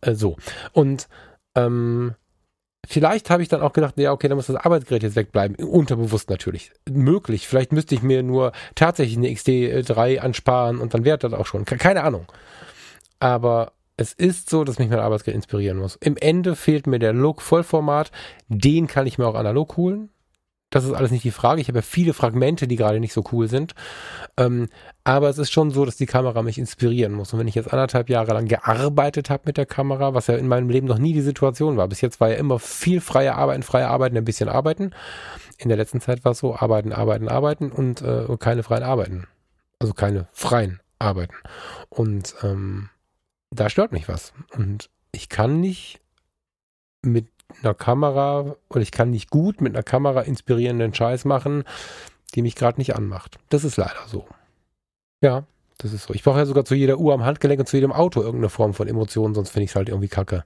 äh, so. Und ähm, Vielleicht habe ich dann auch gedacht, ja, okay, dann muss das Arbeitsgerät jetzt wegbleiben. Unterbewusst natürlich. Möglich. Vielleicht müsste ich mir nur tatsächlich eine XD3 ansparen und dann wäre das auch schon. Keine Ahnung. Aber es ist so, dass mich mein Arbeitsgerät inspirieren muss. Im Ende fehlt mir der Look Vollformat. Den kann ich mir auch analog holen. Das ist alles nicht die Frage. Ich habe ja viele Fragmente, die gerade nicht so cool sind. Ähm, aber es ist schon so, dass die Kamera mich inspirieren muss. Und wenn ich jetzt anderthalb Jahre lang gearbeitet habe mit der Kamera, was ja in meinem Leben noch nie die Situation war. Bis jetzt war ja immer viel freie Arbeiten, freie Arbeiten, ein bisschen Arbeiten. In der letzten Zeit war es so, arbeiten, arbeiten, arbeiten und äh, keine freien Arbeiten. Also keine freien Arbeiten. Und ähm, da stört mich was. Und ich kann nicht mit einer Kamera oder ich kann nicht gut mit einer Kamera inspirierenden Scheiß machen, die mich gerade nicht anmacht. Das ist leider so. Ja, das ist so. Ich brauche ja sogar zu jeder Uhr am Handgelenk und zu jedem Auto irgendeine Form von Emotionen, sonst finde ich es halt irgendwie kacke.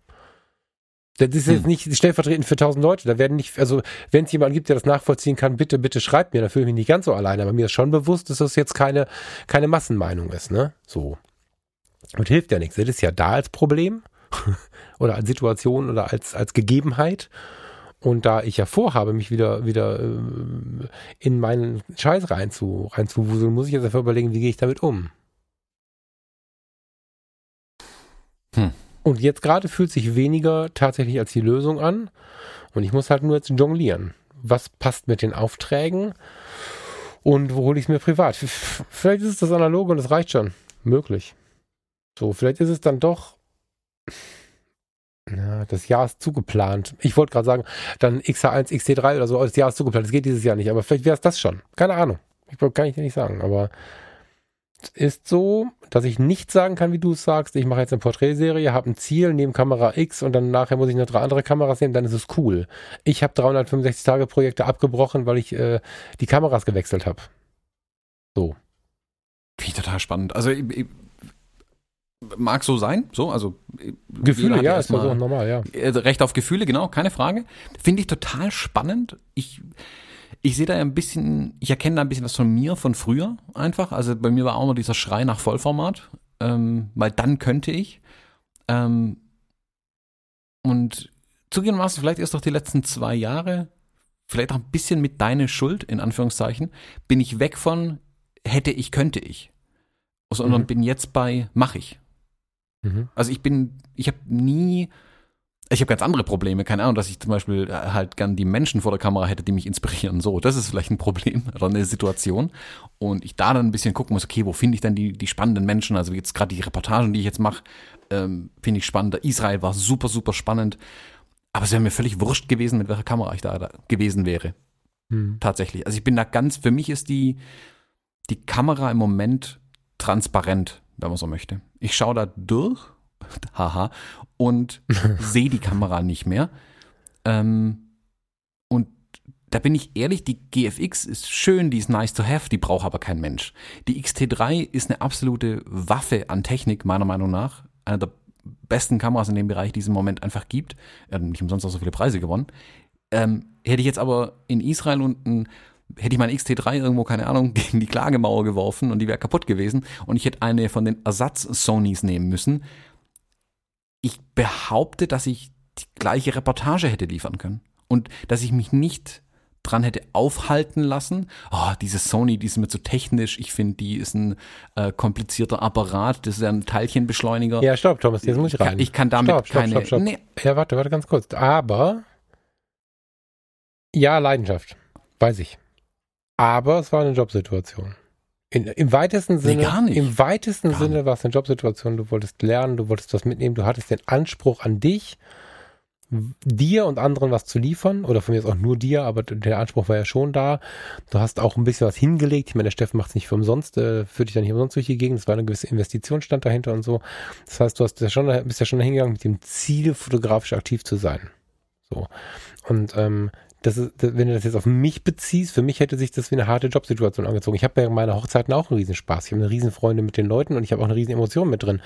Das ist jetzt hm. nicht stellvertretend für tausend Leute. Da werden nicht, also wenn es jemanden gibt, der das nachvollziehen kann, bitte, bitte schreibt mir. Da fühle ich mich nicht ganz so alleine. Aber mir ist schon bewusst, dass das jetzt keine, keine Massenmeinung ist, ne? So. Und hilft ja nichts. Das ist ja da als Problem oder als Situation oder als, als Gegebenheit. Und da ich ja vorhabe, mich wieder, wieder äh, in meinen Scheiß rein zu, reinzuwuseln, muss ich jetzt einfach überlegen, wie gehe ich damit um. Hm. Und jetzt gerade fühlt sich weniger tatsächlich als die Lösung an. Und ich muss halt nur jetzt jonglieren. Was passt mit den Aufträgen? Und wo hole ich es mir privat? Vielleicht ist es das Analoge und das reicht schon. Möglich. So, vielleicht ist es dann doch. Ja, das Jahr ist zugeplant. Ich wollte gerade sagen, dann XH1, XT3 oder so, das Jahr ist zugeplant. Das geht dieses Jahr nicht, aber vielleicht wäre es das schon. Keine Ahnung. Ich kann ich dir nicht sagen, aber ist so, dass ich nicht sagen kann, wie du es sagst. Ich mache jetzt eine Porträtserie, habe ein Ziel, nehme Kamera X und dann nachher muss ich noch drei andere Kameras nehmen, dann ist es cool. Ich habe 365 Tage Projekte abgebrochen, weil ich äh, die Kameras gewechselt habe. So. Wie total spannend. Also ich, ich, mag so sein, so, also Gefühle, ja, ist so normal, ja. Äh, Recht auf Gefühle, genau, keine Frage. Finde ich total spannend. Ich ich sehe da ja ein bisschen, ich erkenne da ein bisschen was von mir von früher einfach. Also bei mir war auch immer dieser Schrei nach Vollformat, ähm, weil dann könnte ich. Ähm, und zugegebenermaßen, vielleicht erst doch die letzten zwei Jahre, vielleicht auch ein bisschen mit deiner Schuld, in Anführungszeichen, bin ich weg von hätte ich, könnte ich. Sondern mhm. bin jetzt bei mach ich. Mhm. Also ich bin, ich habe nie ich habe ganz andere Probleme, keine Ahnung, dass ich zum Beispiel äh, halt gern die Menschen vor der Kamera hätte, die mich inspirieren. So, das ist vielleicht ein Problem oder eine Situation. Und ich da dann ein bisschen gucken muss, okay, wo finde ich denn die, die spannenden Menschen? Also jetzt gerade die Reportagen, die ich jetzt mache, ähm, finde ich spannend. Israel war super, super spannend. Aber es wäre mir völlig wurscht gewesen, mit welcher Kamera ich da, da gewesen wäre. Hm. Tatsächlich. Also ich bin da ganz, für mich ist die, die Kamera im Moment transparent, wenn man so möchte. Ich schaue da durch haha, und sehe die Kamera nicht mehr. Ähm, und da bin ich ehrlich, die GFX ist schön, die ist nice to have, die braucht aber kein Mensch. Die XT3 ist eine absolute Waffe an Technik, meiner Meinung nach. Eine der besten Kameras in dem Bereich, die es im Moment einfach gibt. Er hat nicht umsonst auch so viele Preise gewonnen. Ähm, hätte ich jetzt aber in Israel unten hätte ich mein XT3 irgendwo, keine Ahnung, gegen die Klagemauer geworfen und die wäre kaputt gewesen und ich hätte eine von den Ersatz-Sonys nehmen müssen, ich behaupte, dass ich die gleiche Reportage hätte liefern können. Und dass ich mich nicht dran hätte aufhalten lassen. Oh, diese Sony, die ist mir zu technisch. Ich finde, die ist ein äh, komplizierter Apparat. Das ist ja ein Teilchenbeschleuniger. Ja, stopp, Thomas, jetzt muss ich rein. Ich kann damit stopp, stopp, keine. Stopp, stopp. Nee. Ja, warte, warte ganz kurz. Aber ja, Leidenschaft, weiß ich. Aber es war eine Jobsituation. In, Im weitesten Sinne, nee, gar nicht. im weitesten gar Sinne war es eine Jobsituation. Du wolltest lernen, du wolltest was mitnehmen, du hattest den Anspruch an dich, dir und anderen was zu liefern, oder von mir ist auch nur dir, aber der Anspruch war ja schon da. Du hast auch ein bisschen was hingelegt. Ich meine, der Steffen macht es nicht für umsonst, äh, führt dich dann nicht umsonst durch die Gegend. Es war eine gewisse Investition stand dahinter und so. Das heißt, du hast ja schon, bist ja schon hingegangen mit dem Ziel, fotografisch aktiv zu sein. So. Und ähm, das ist, wenn du das jetzt auf mich beziehst, für mich hätte sich das wie eine harte Jobsituation angezogen. Ich habe in meiner Hochzeiten auch einen Riesenspaß. Ich habe eine Riesenfreunde mit den Leuten und ich habe auch eine Riesenemotion mit drin.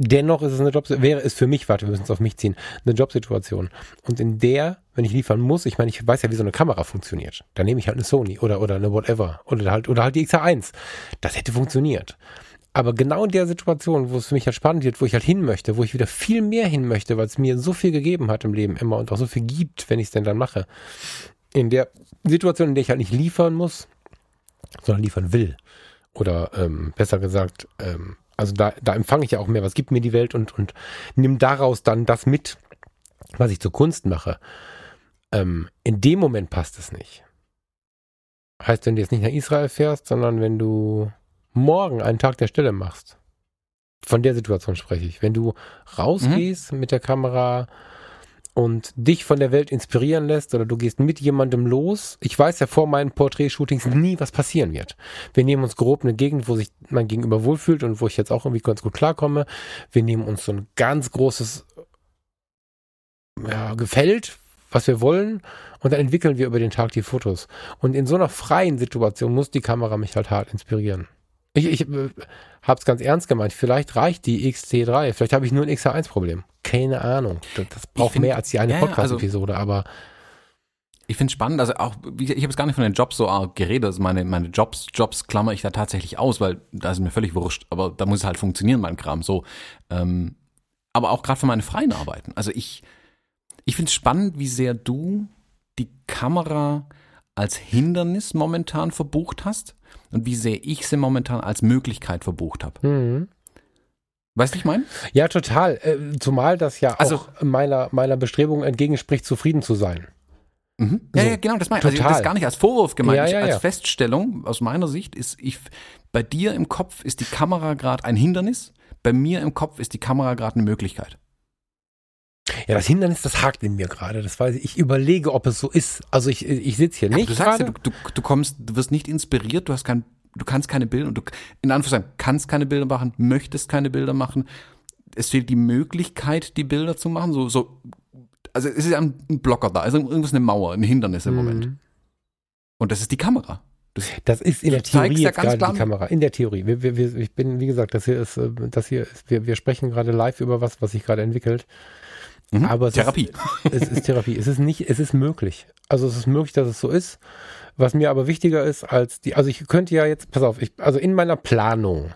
Dennoch ist es eine Job, wäre es für mich, warte, wir müssen es auf mich ziehen, eine Jobsituation. Und in der, wenn ich liefern muss, ich meine, ich weiß ja, wie so eine Kamera funktioniert. Da nehme ich halt eine Sony oder, oder eine whatever. Oder halt, oder halt die XH1. Das hätte funktioniert. Aber genau in der Situation, wo es für mich halt spannend wird, wo ich halt hin möchte, wo ich wieder viel mehr hin möchte, weil es mir so viel gegeben hat im Leben immer und auch so viel gibt, wenn ich es denn dann mache. In der Situation, in der ich halt nicht liefern muss, sondern liefern will. Oder ähm, besser gesagt, ähm, also da, da empfange ich ja auch mehr, was gibt mir die Welt und, und nimm daraus dann das mit, was ich zur Kunst mache. Ähm, in dem Moment passt es nicht. Heißt, wenn du jetzt nicht nach Israel fährst, sondern wenn du morgen einen Tag der Stille machst, von der Situation spreche ich, wenn du rausgehst mhm. mit der Kamera und dich von der Welt inspirieren lässt oder du gehst mit jemandem los. Ich weiß ja vor meinen Porträtshootings nie, was passieren wird. Wir nehmen uns grob eine Gegend, wo sich mein Gegenüber wohlfühlt und wo ich jetzt auch irgendwie ganz gut klarkomme. Wir nehmen uns so ein ganz großes ja, Gefällt, was wir wollen und dann entwickeln wir über den Tag die Fotos. Und in so einer freien Situation muss die Kamera mich halt hart inspirieren Ich, ich äh, hab's ganz ernst gemeint. Vielleicht reicht die XT3. Vielleicht habe ich nur ein XH1-Problem. Keine Ahnung. Das, das braucht find- mehr als die eine ja, ja, Podcast-Episode, aber Ich finde spannend, also auch, gesagt, ich habe jetzt gar nicht von den Jobs so geredet, also meine, meine Jobs, Jobs klammer ich da tatsächlich aus, weil da ist mir völlig wurscht, aber da muss es halt funktionieren, mein Kram, so. Ähm, aber auch gerade für meine freien Arbeiten. Also ich, ich finde es spannend, wie sehr du die Kamera als Hindernis momentan verbucht hast und wie sehr ich sie momentan als Möglichkeit verbucht habe. hm. Weißt du, ich meine? ja, total. Äh, zumal das ja Also- auch meiner, meiner Bestrebung entgegenspricht, zufrieden zu sein. Mhm. Ja, So. ja, genau, das meine ich. Also Total. das ist gar nicht als Vorwurf gemeint, Ja, ja, als ja. Feststellung aus meiner Sicht ist, ich, bei dir im Kopf ist die Kamera gerade ein Hindernis, bei mir im Kopf ist die Kamera gerade eine Möglichkeit. Ja, das Hindernis, das hakt in mir gerade. Das weiß ich. Ich überlege, ob es so ist. Also ich, ich sitze hier Aber nicht du sagst ja, du, du, du kommst, du wirst nicht inspiriert, du hast kein, du kannst keine Bilder, und du, in Anführungszeichen, kannst keine Bilder machen, möchtest keine Bilder machen. Es fehlt die Möglichkeit, die Bilder zu machen, so, so, also es ist ja ein Blocker da, also irgendwas eine Mauer, ein Hindernis im Moment. Mhm. Und das ist die Kamera. Das, ist in der Theorie ja gerade klar- die Kamera. In der Theorie. Wir, wir, wir, ich bin, wie gesagt, das hier ist, äh, das hier ist, wir, wir sprechen gerade live über was, was sich gerade entwickelt. Mhm. Aber es Therapie. Ist, es ist Therapie. Es ist nicht, es ist möglich. Also es ist möglich, dass es so ist. Was mir aber wichtiger ist als die, also ich könnte ja jetzt, pass auf, ich, also in meiner Planung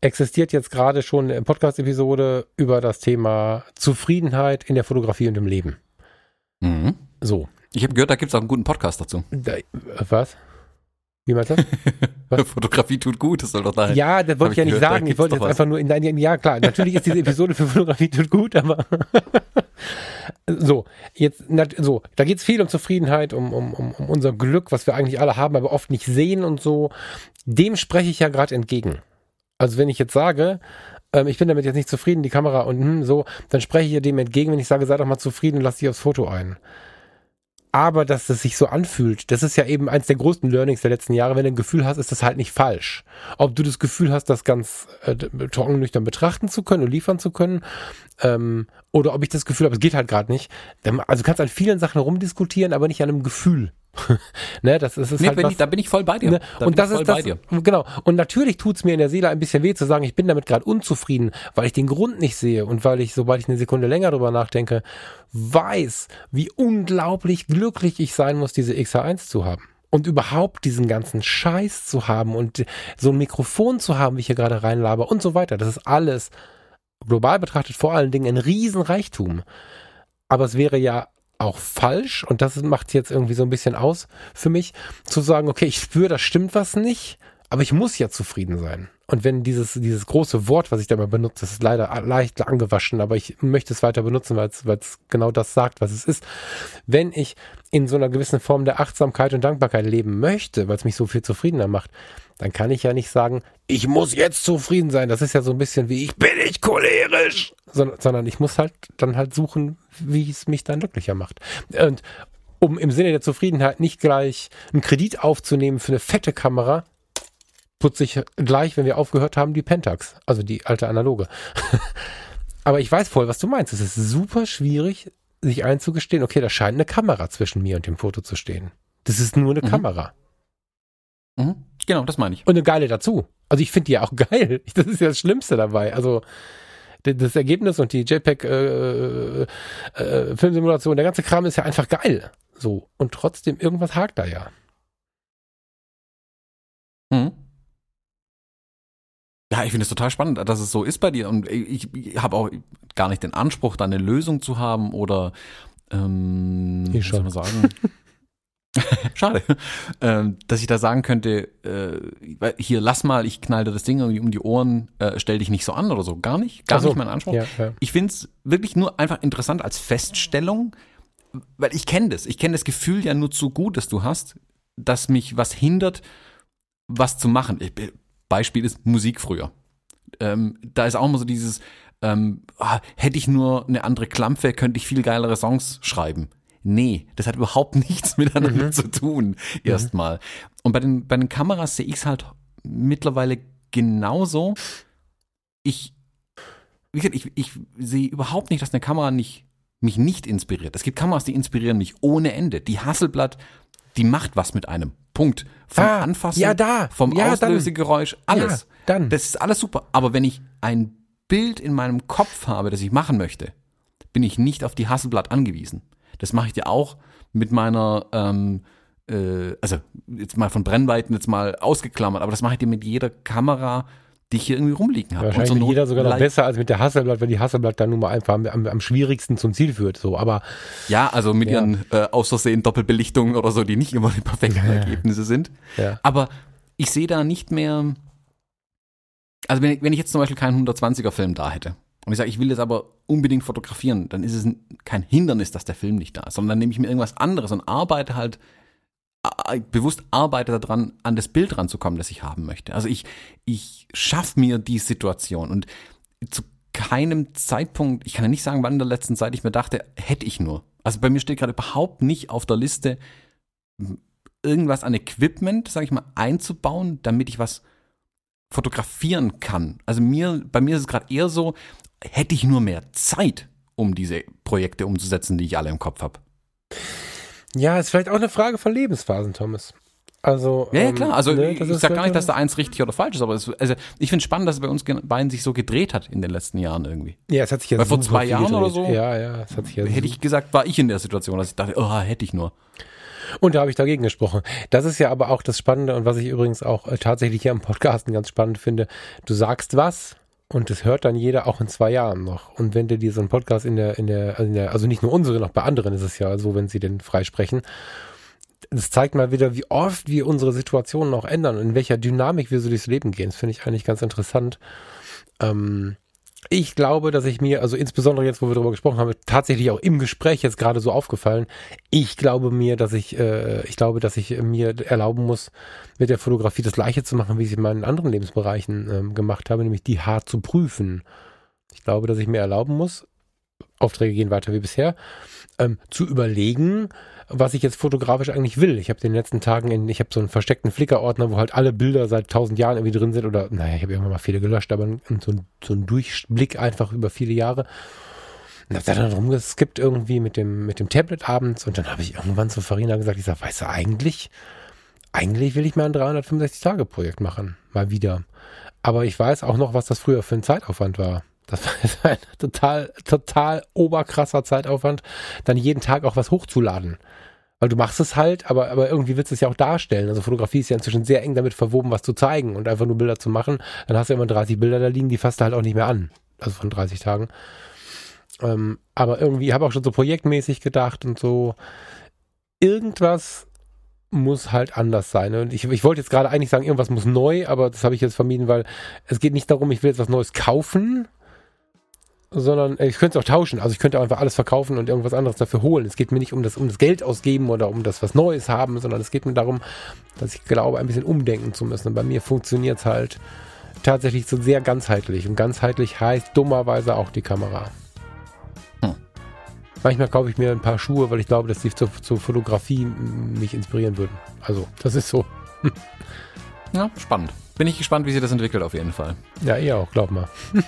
existiert jetzt gerade schon eine Podcast-Episode über das Thema Zufriedenheit in der Fotografie und im Leben. Mhm. So. Ich habe gehört, da gibt es auch einen guten Podcast dazu. Da, was? Wie meinst du das? Fotografie tut gut, das soll doch dahin. Ja, das wollte ich ja ich nicht gehört, sagen. Ich wollte jetzt was. einfach nur in dein, ja klar, natürlich ist diese Episode für Fotografie tut gut, aber so, jetzt, so, da geht es viel um Zufriedenheit, um, um, um, unser Glück, was wir eigentlich alle haben, aber oft nicht sehen und so. Dem spreche ich ja gerade entgegen. Also wenn ich jetzt sage, ähm, ich bin damit jetzt nicht zufrieden, die Kamera und hm, so, dann spreche ich ja dem entgegen, wenn ich sage, sei doch mal zufrieden und lass dich aufs Foto ein. Aber dass es sich so anfühlt, das ist ja eben eins der größten Learnings der letzten Jahre. Wenn du ein Gefühl hast, ist das halt nicht falsch. Ob du das Gefühl hast, das ganz äh, trocken nüchtern betrachten zu können und liefern zu können, ähm, oder ob ich das Gefühl habe, es geht halt gerade nicht. Also du kannst an vielen Sachen rumdiskutieren, aber nicht an einem Gefühl. ne, das ist, ist Nee, halt bin was, ich, da bin ich voll bei dir. Ne? Und das ist das, bei dir. genau. Und natürlich tut's mir in der Seele ein bisschen weh zu sagen, ich bin damit gerade unzufrieden, weil ich den Grund nicht sehe und weil ich, sobald ich eine Sekunde länger drüber nachdenke, weiß, wie unglaublich glücklich ich sein muss, diese XH1 zu haben. Und überhaupt diesen ganzen Scheiß zu haben und so ein Mikrofon zu haben, wie ich hier gerade reinlaber und so weiter. Das ist alles global betrachtet vor allen Dingen ein Riesenreichtum. Aber es wäre ja auch falsch, und das macht jetzt irgendwie so ein bisschen aus für mich, zu sagen, okay, ich spüre, da stimmt was nicht, aber ich muss ja zufrieden sein. Und wenn dieses, dieses große Wort, was ich da mal benutze, das ist leider leicht angewaschen, aber ich möchte es weiter benutzen, weil es, weil es genau das sagt, was es ist. Wenn ich in so einer gewissen Form der Achtsamkeit und Dankbarkeit leben möchte, weil es mich so viel zufriedener macht, dann kann ich ja nicht sagen, ich muss jetzt zufrieden sein. Das ist ja so ein bisschen wie, ich bin nicht cholerisch, sondern, sondern ich muss halt dann halt suchen, wie es mich dann glücklicher macht. Und um im Sinne der Zufriedenheit nicht gleich einen Kredit aufzunehmen für eine fette Kamera, putze ich gleich, wenn wir aufgehört haben, die Pentax, also die alte analoge. Aber ich weiß voll, was du meinst. Es ist super schwierig, sich einzugestehen, okay, da scheint eine Kamera zwischen mir und dem Foto zu stehen. Das ist nur eine Mhm. Kamera. Mhm. Genau, das meine ich. Und eine geile dazu. Also ich finde die ja auch geil. Das ist ja das Schlimmste dabei. Also das Ergebnis und die JPEG äh, äh, der ganze Kram ist ja einfach geil. So. Und trotzdem, irgendwas hakt da ja. Mhm. Ja, ich finde es total spannend, dass es so ist bei dir. Und ich, ich habe auch gar nicht den Anspruch, da eine Lösung zu haben oder ähm, Ich wie soll schon. man sagen? Schade. Ähm, dass ich da sagen könnte, äh, hier lass mal, ich knall dir das Ding irgendwie um die Ohren, äh, stell dich nicht so an oder so. Gar nicht. Gar so. nicht mein Anspruch. Ja, ja. Ich finde es wirklich nur einfach interessant als Feststellung, weil ich kenne das. Ich kenne das Gefühl ja nur zu gut, das du hast, dass mich was hindert, was zu machen. Ich, Beispiel ist Musik früher. Ähm, da ist auch immer so dieses, ähm, ah, hätte ich nur eine andere Klampfe, könnte ich viel geilere Songs schreiben. Nee, das hat überhaupt nichts miteinander Mhm. zu tun, erstmal. Und bei den, bei den Kameras sehe ich es halt mittlerweile genauso. Ich, wie gesagt, ich, ich sehe überhaupt nicht, dass eine Kamera nicht, mich nicht inspiriert. Es gibt Kameras, die inspirieren mich ohne Ende. Die Hasselblatt, die macht was mit einem. Punkt. Vom Ah, Anfassen, ja, da. vom Ja. Auslösegeräusch, alles. Ja, dann. Das ist alles super. Aber wenn ich ein Bild in meinem Kopf habe, das ich machen möchte, bin ich nicht auf die Hasselblatt angewiesen. Das mache ich dir auch mit meiner, ähm, äh, also jetzt mal von Brennweiten jetzt mal ausgeklammert, aber das mache ich dir mit jeder Kamera, die ich hier irgendwie rumliegen habe. Wahrscheinlich zur jeder sogar noch besser als mit der Hasselblatt, weil die Hasselblatt dann nun mal einfach am, am, am schwierigsten zum Ziel führt. So, aber Ja, also mit Ja. ihren äh, aus Versehen Doppelbelichtungen oder so, die nicht immer die perfekten Ergebnisse sind. ja. Aber ich sehe da nicht mehr. Also wenn ich, wenn ich jetzt zum Beispiel keinen 120er Film da hätte und ich sage, ich will das aber unbedingt fotografieren, dann ist es ein- kein Hindernis, dass der Film nicht da ist, sondern dann nehme ich mir irgendwas anderes und arbeite halt bewusst arbeite daran, an das Bild ranzukommen, das ich haben möchte. Also ich, ich schaffe mir die Situation und zu keinem Zeitpunkt, ich kann ja nicht sagen, wann in der letzten Zeit ich mir dachte, hätte ich nur. Also bei mir steht gerade überhaupt nicht auf der Liste, irgendwas an Equipment, sage ich mal, einzubauen, damit ich was fotografieren kann. Also mir, bei mir ist es gerade eher so, hätte ich nur mehr Zeit, um diese Projekte umzusetzen, die ich alle im Kopf habe. Ja, ist vielleicht auch eine Frage von Lebensphasen, Thomas. Also, Ja, ja, ähm, klar. Also ne, ich ich sag gar nicht, dass da eins richtig oder falsch ist, aber es, also ich finde spannend, dass es bei uns beiden sich so gedreht hat in den letzten Jahren irgendwie. Ja, es hat sich ja Weil vor zwei Jahren oder gedreht. so Ja, ja, es hat sich ja Hätte ich gesagt, war ich in der Situation, dass ich dachte, oh, hätte ich nur. Und da habe ich dagegen gesprochen. Das ist ja aber auch das Spannende und was ich übrigens auch äh, tatsächlich hier am Podcasten ganz spannend finde. Du sagst was und das hört dann jeder auch in zwei Jahren noch. Und wenn dir dir so ein Podcast in der, in der, in der, also nicht nur unsere, noch bei anderen ist es ja so, wenn sie den freisprechen. Das zeigt mal wieder, wie oft wir unsere Situationen auch ändern und in welcher Dynamik wir so durchs Leben gehen. Das finde ich eigentlich ganz interessant. Ähm, ich glaube, dass ich mir, also insbesondere jetzt, wo wir darüber gesprochen haben, tatsächlich auch im Gespräch jetzt gerade so aufgefallen. Ich glaube mir, dass ich, äh, ich glaube, dass ich mir erlauben muss, mit der Fotografie das Gleiche zu machen, wie ich es in meinen anderen Lebensbereichen ähm, gemacht habe, nämlich die hart zu prüfen. Ich glaube, dass ich mir erlauben muss, Aufträge gehen weiter wie bisher, ähm, zu überlegen, was ich jetzt fotografisch eigentlich will. Ich habe in den letzten Tagen, in, ich habe so einen versteckten Flickr-Ordner, wo halt alle Bilder seit tausend Jahren irgendwie drin sind oder, naja, ich habe irgendwann mal viele gelöscht, aber so ein, so ein Durchblick einfach über viele Jahre. Und hab da dann rumgeskippt irgendwie mit dem, mit dem Tablet abends und dann habe ich irgendwann zu Farina gesagt, ich sag, weißt du, eigentlich, eigentlich will ich mal ein 365-Tage-Projekt machen. Mal wieder. Aber ich weiß auch noch, was das früher für ein Zeitaufwand war. Das war ein total, total oberkrasser Zeitaufwand, dann jeden Tag auch was hochzuladen. Weil du machst es halt, aber, aber irgendwie willst du es ja auch darstellen. Also Fotografie ist ja inzwischen sehr eng damit verwoben, was zu zeigen und einfach nur Bilder zu machen. Dann hast du immer 30 Bilder da liegen, die fasst du halt auch nicht mehr an. Also von 30 Tagen. Ähm, aber irgendwie habe auch schon so projektmäßig gedacht und so. Irgendwas muss halt anders sein. Und ich, ich wollte jetzt gerade eigentlich sagen, irgendwas muss neu, aber das habe ich jetzt vermieden, weil es geht nicht darum, ich will jetzt was Neues kaufen, sondern äh, ich könnte es auch tauschen. Also ich könnte auch einfach alles verkaufen und irgendwas anderes dafür holen. Es geht mir nicht um das, um das Geld ausgeben oder um das was Neues haben, sondern es geht mir darum, dass ich glaube, ein bisschen umdenken zu müssen. Und bei mir funktioniert es halt tatsächlich so sehr ganzheitlich. Und ganzheitlich heißt dummerweise auch die Kamera. Hm. Manchmal kaufe ich mir ein paar Schuhe, weil ich glaube, dass die zur, zur Fotografie mich inspirieren würden. Also, das ist so. Ja, spannend. Bin ich gespannt, wie sich das entwickelt auf jeden Fall. Ja, ihr auch, glaub mal.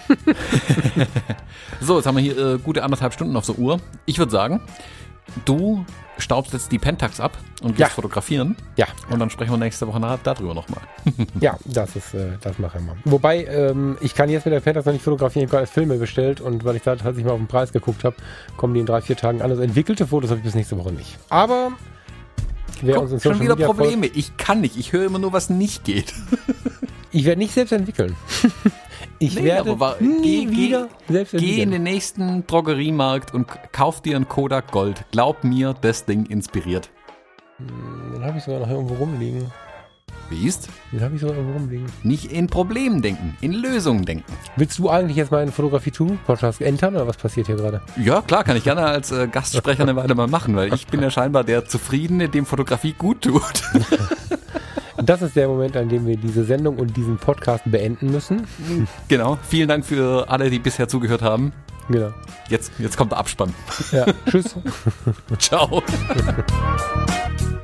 So, jetzt haben wir hier äh, gute anderthalb Stunden auf der Uhr. Ich würde sagen, du staubst jetzt die Pentax ab und gehst Ja. fotografieren. Ja. Und dann sprechen wir nächste Woche nach, darüber nochmal. Ja, das ist, äh, das machen wir. Wobei, ähm, ich kann jetzt mit der Pentax noch nicht fotografieren, ich habe gerade Filme bestellt und weil ich da tatsächlich mal auf den Preis geguckt habe, kommen die in drei, vier Tagen an. Also entwickelte Fotos habe ich bis nächste Woche nicht. Aber wer Guck, schon wieder Media folgt- Probleme. Ich kann nicht. Ich höre immer nur, was nicht geht. Ich werde nicht selbst entwickeln. ich Nee, werde aber wa- nie geh- wieder selbst Geh in entwickeln. den nächsten Drogeriemarkt und kauf dir ein Kodak Gold. Glaub mir, das Ding inspiriert. Den habe ich sogar noch irgendwo rumliegen. Wie ist? Den habe ich sogar irgendwo rumliegen. Nicht in Problemen denken, in Lösungen denken. Willst du eigentlich jetzt meinen Fotografie-Tool-Podcast entern oder was passiert hier gerade? Ja, klar, kann ich gerne als äh, Gastsprecher eine Weile mal machen, weil ich bin ja scheinbar der Zufriedene, dem Fotografie gut tut. Das ist der Moment, an dem wir diese Sendung und diesen Podcast beenden müssen. genau. Vielen Dank für alle, die bisher zugehört haben. Genau. Jetzt, jetzt kommt der Abspann. Ja, tschüss. Ciao.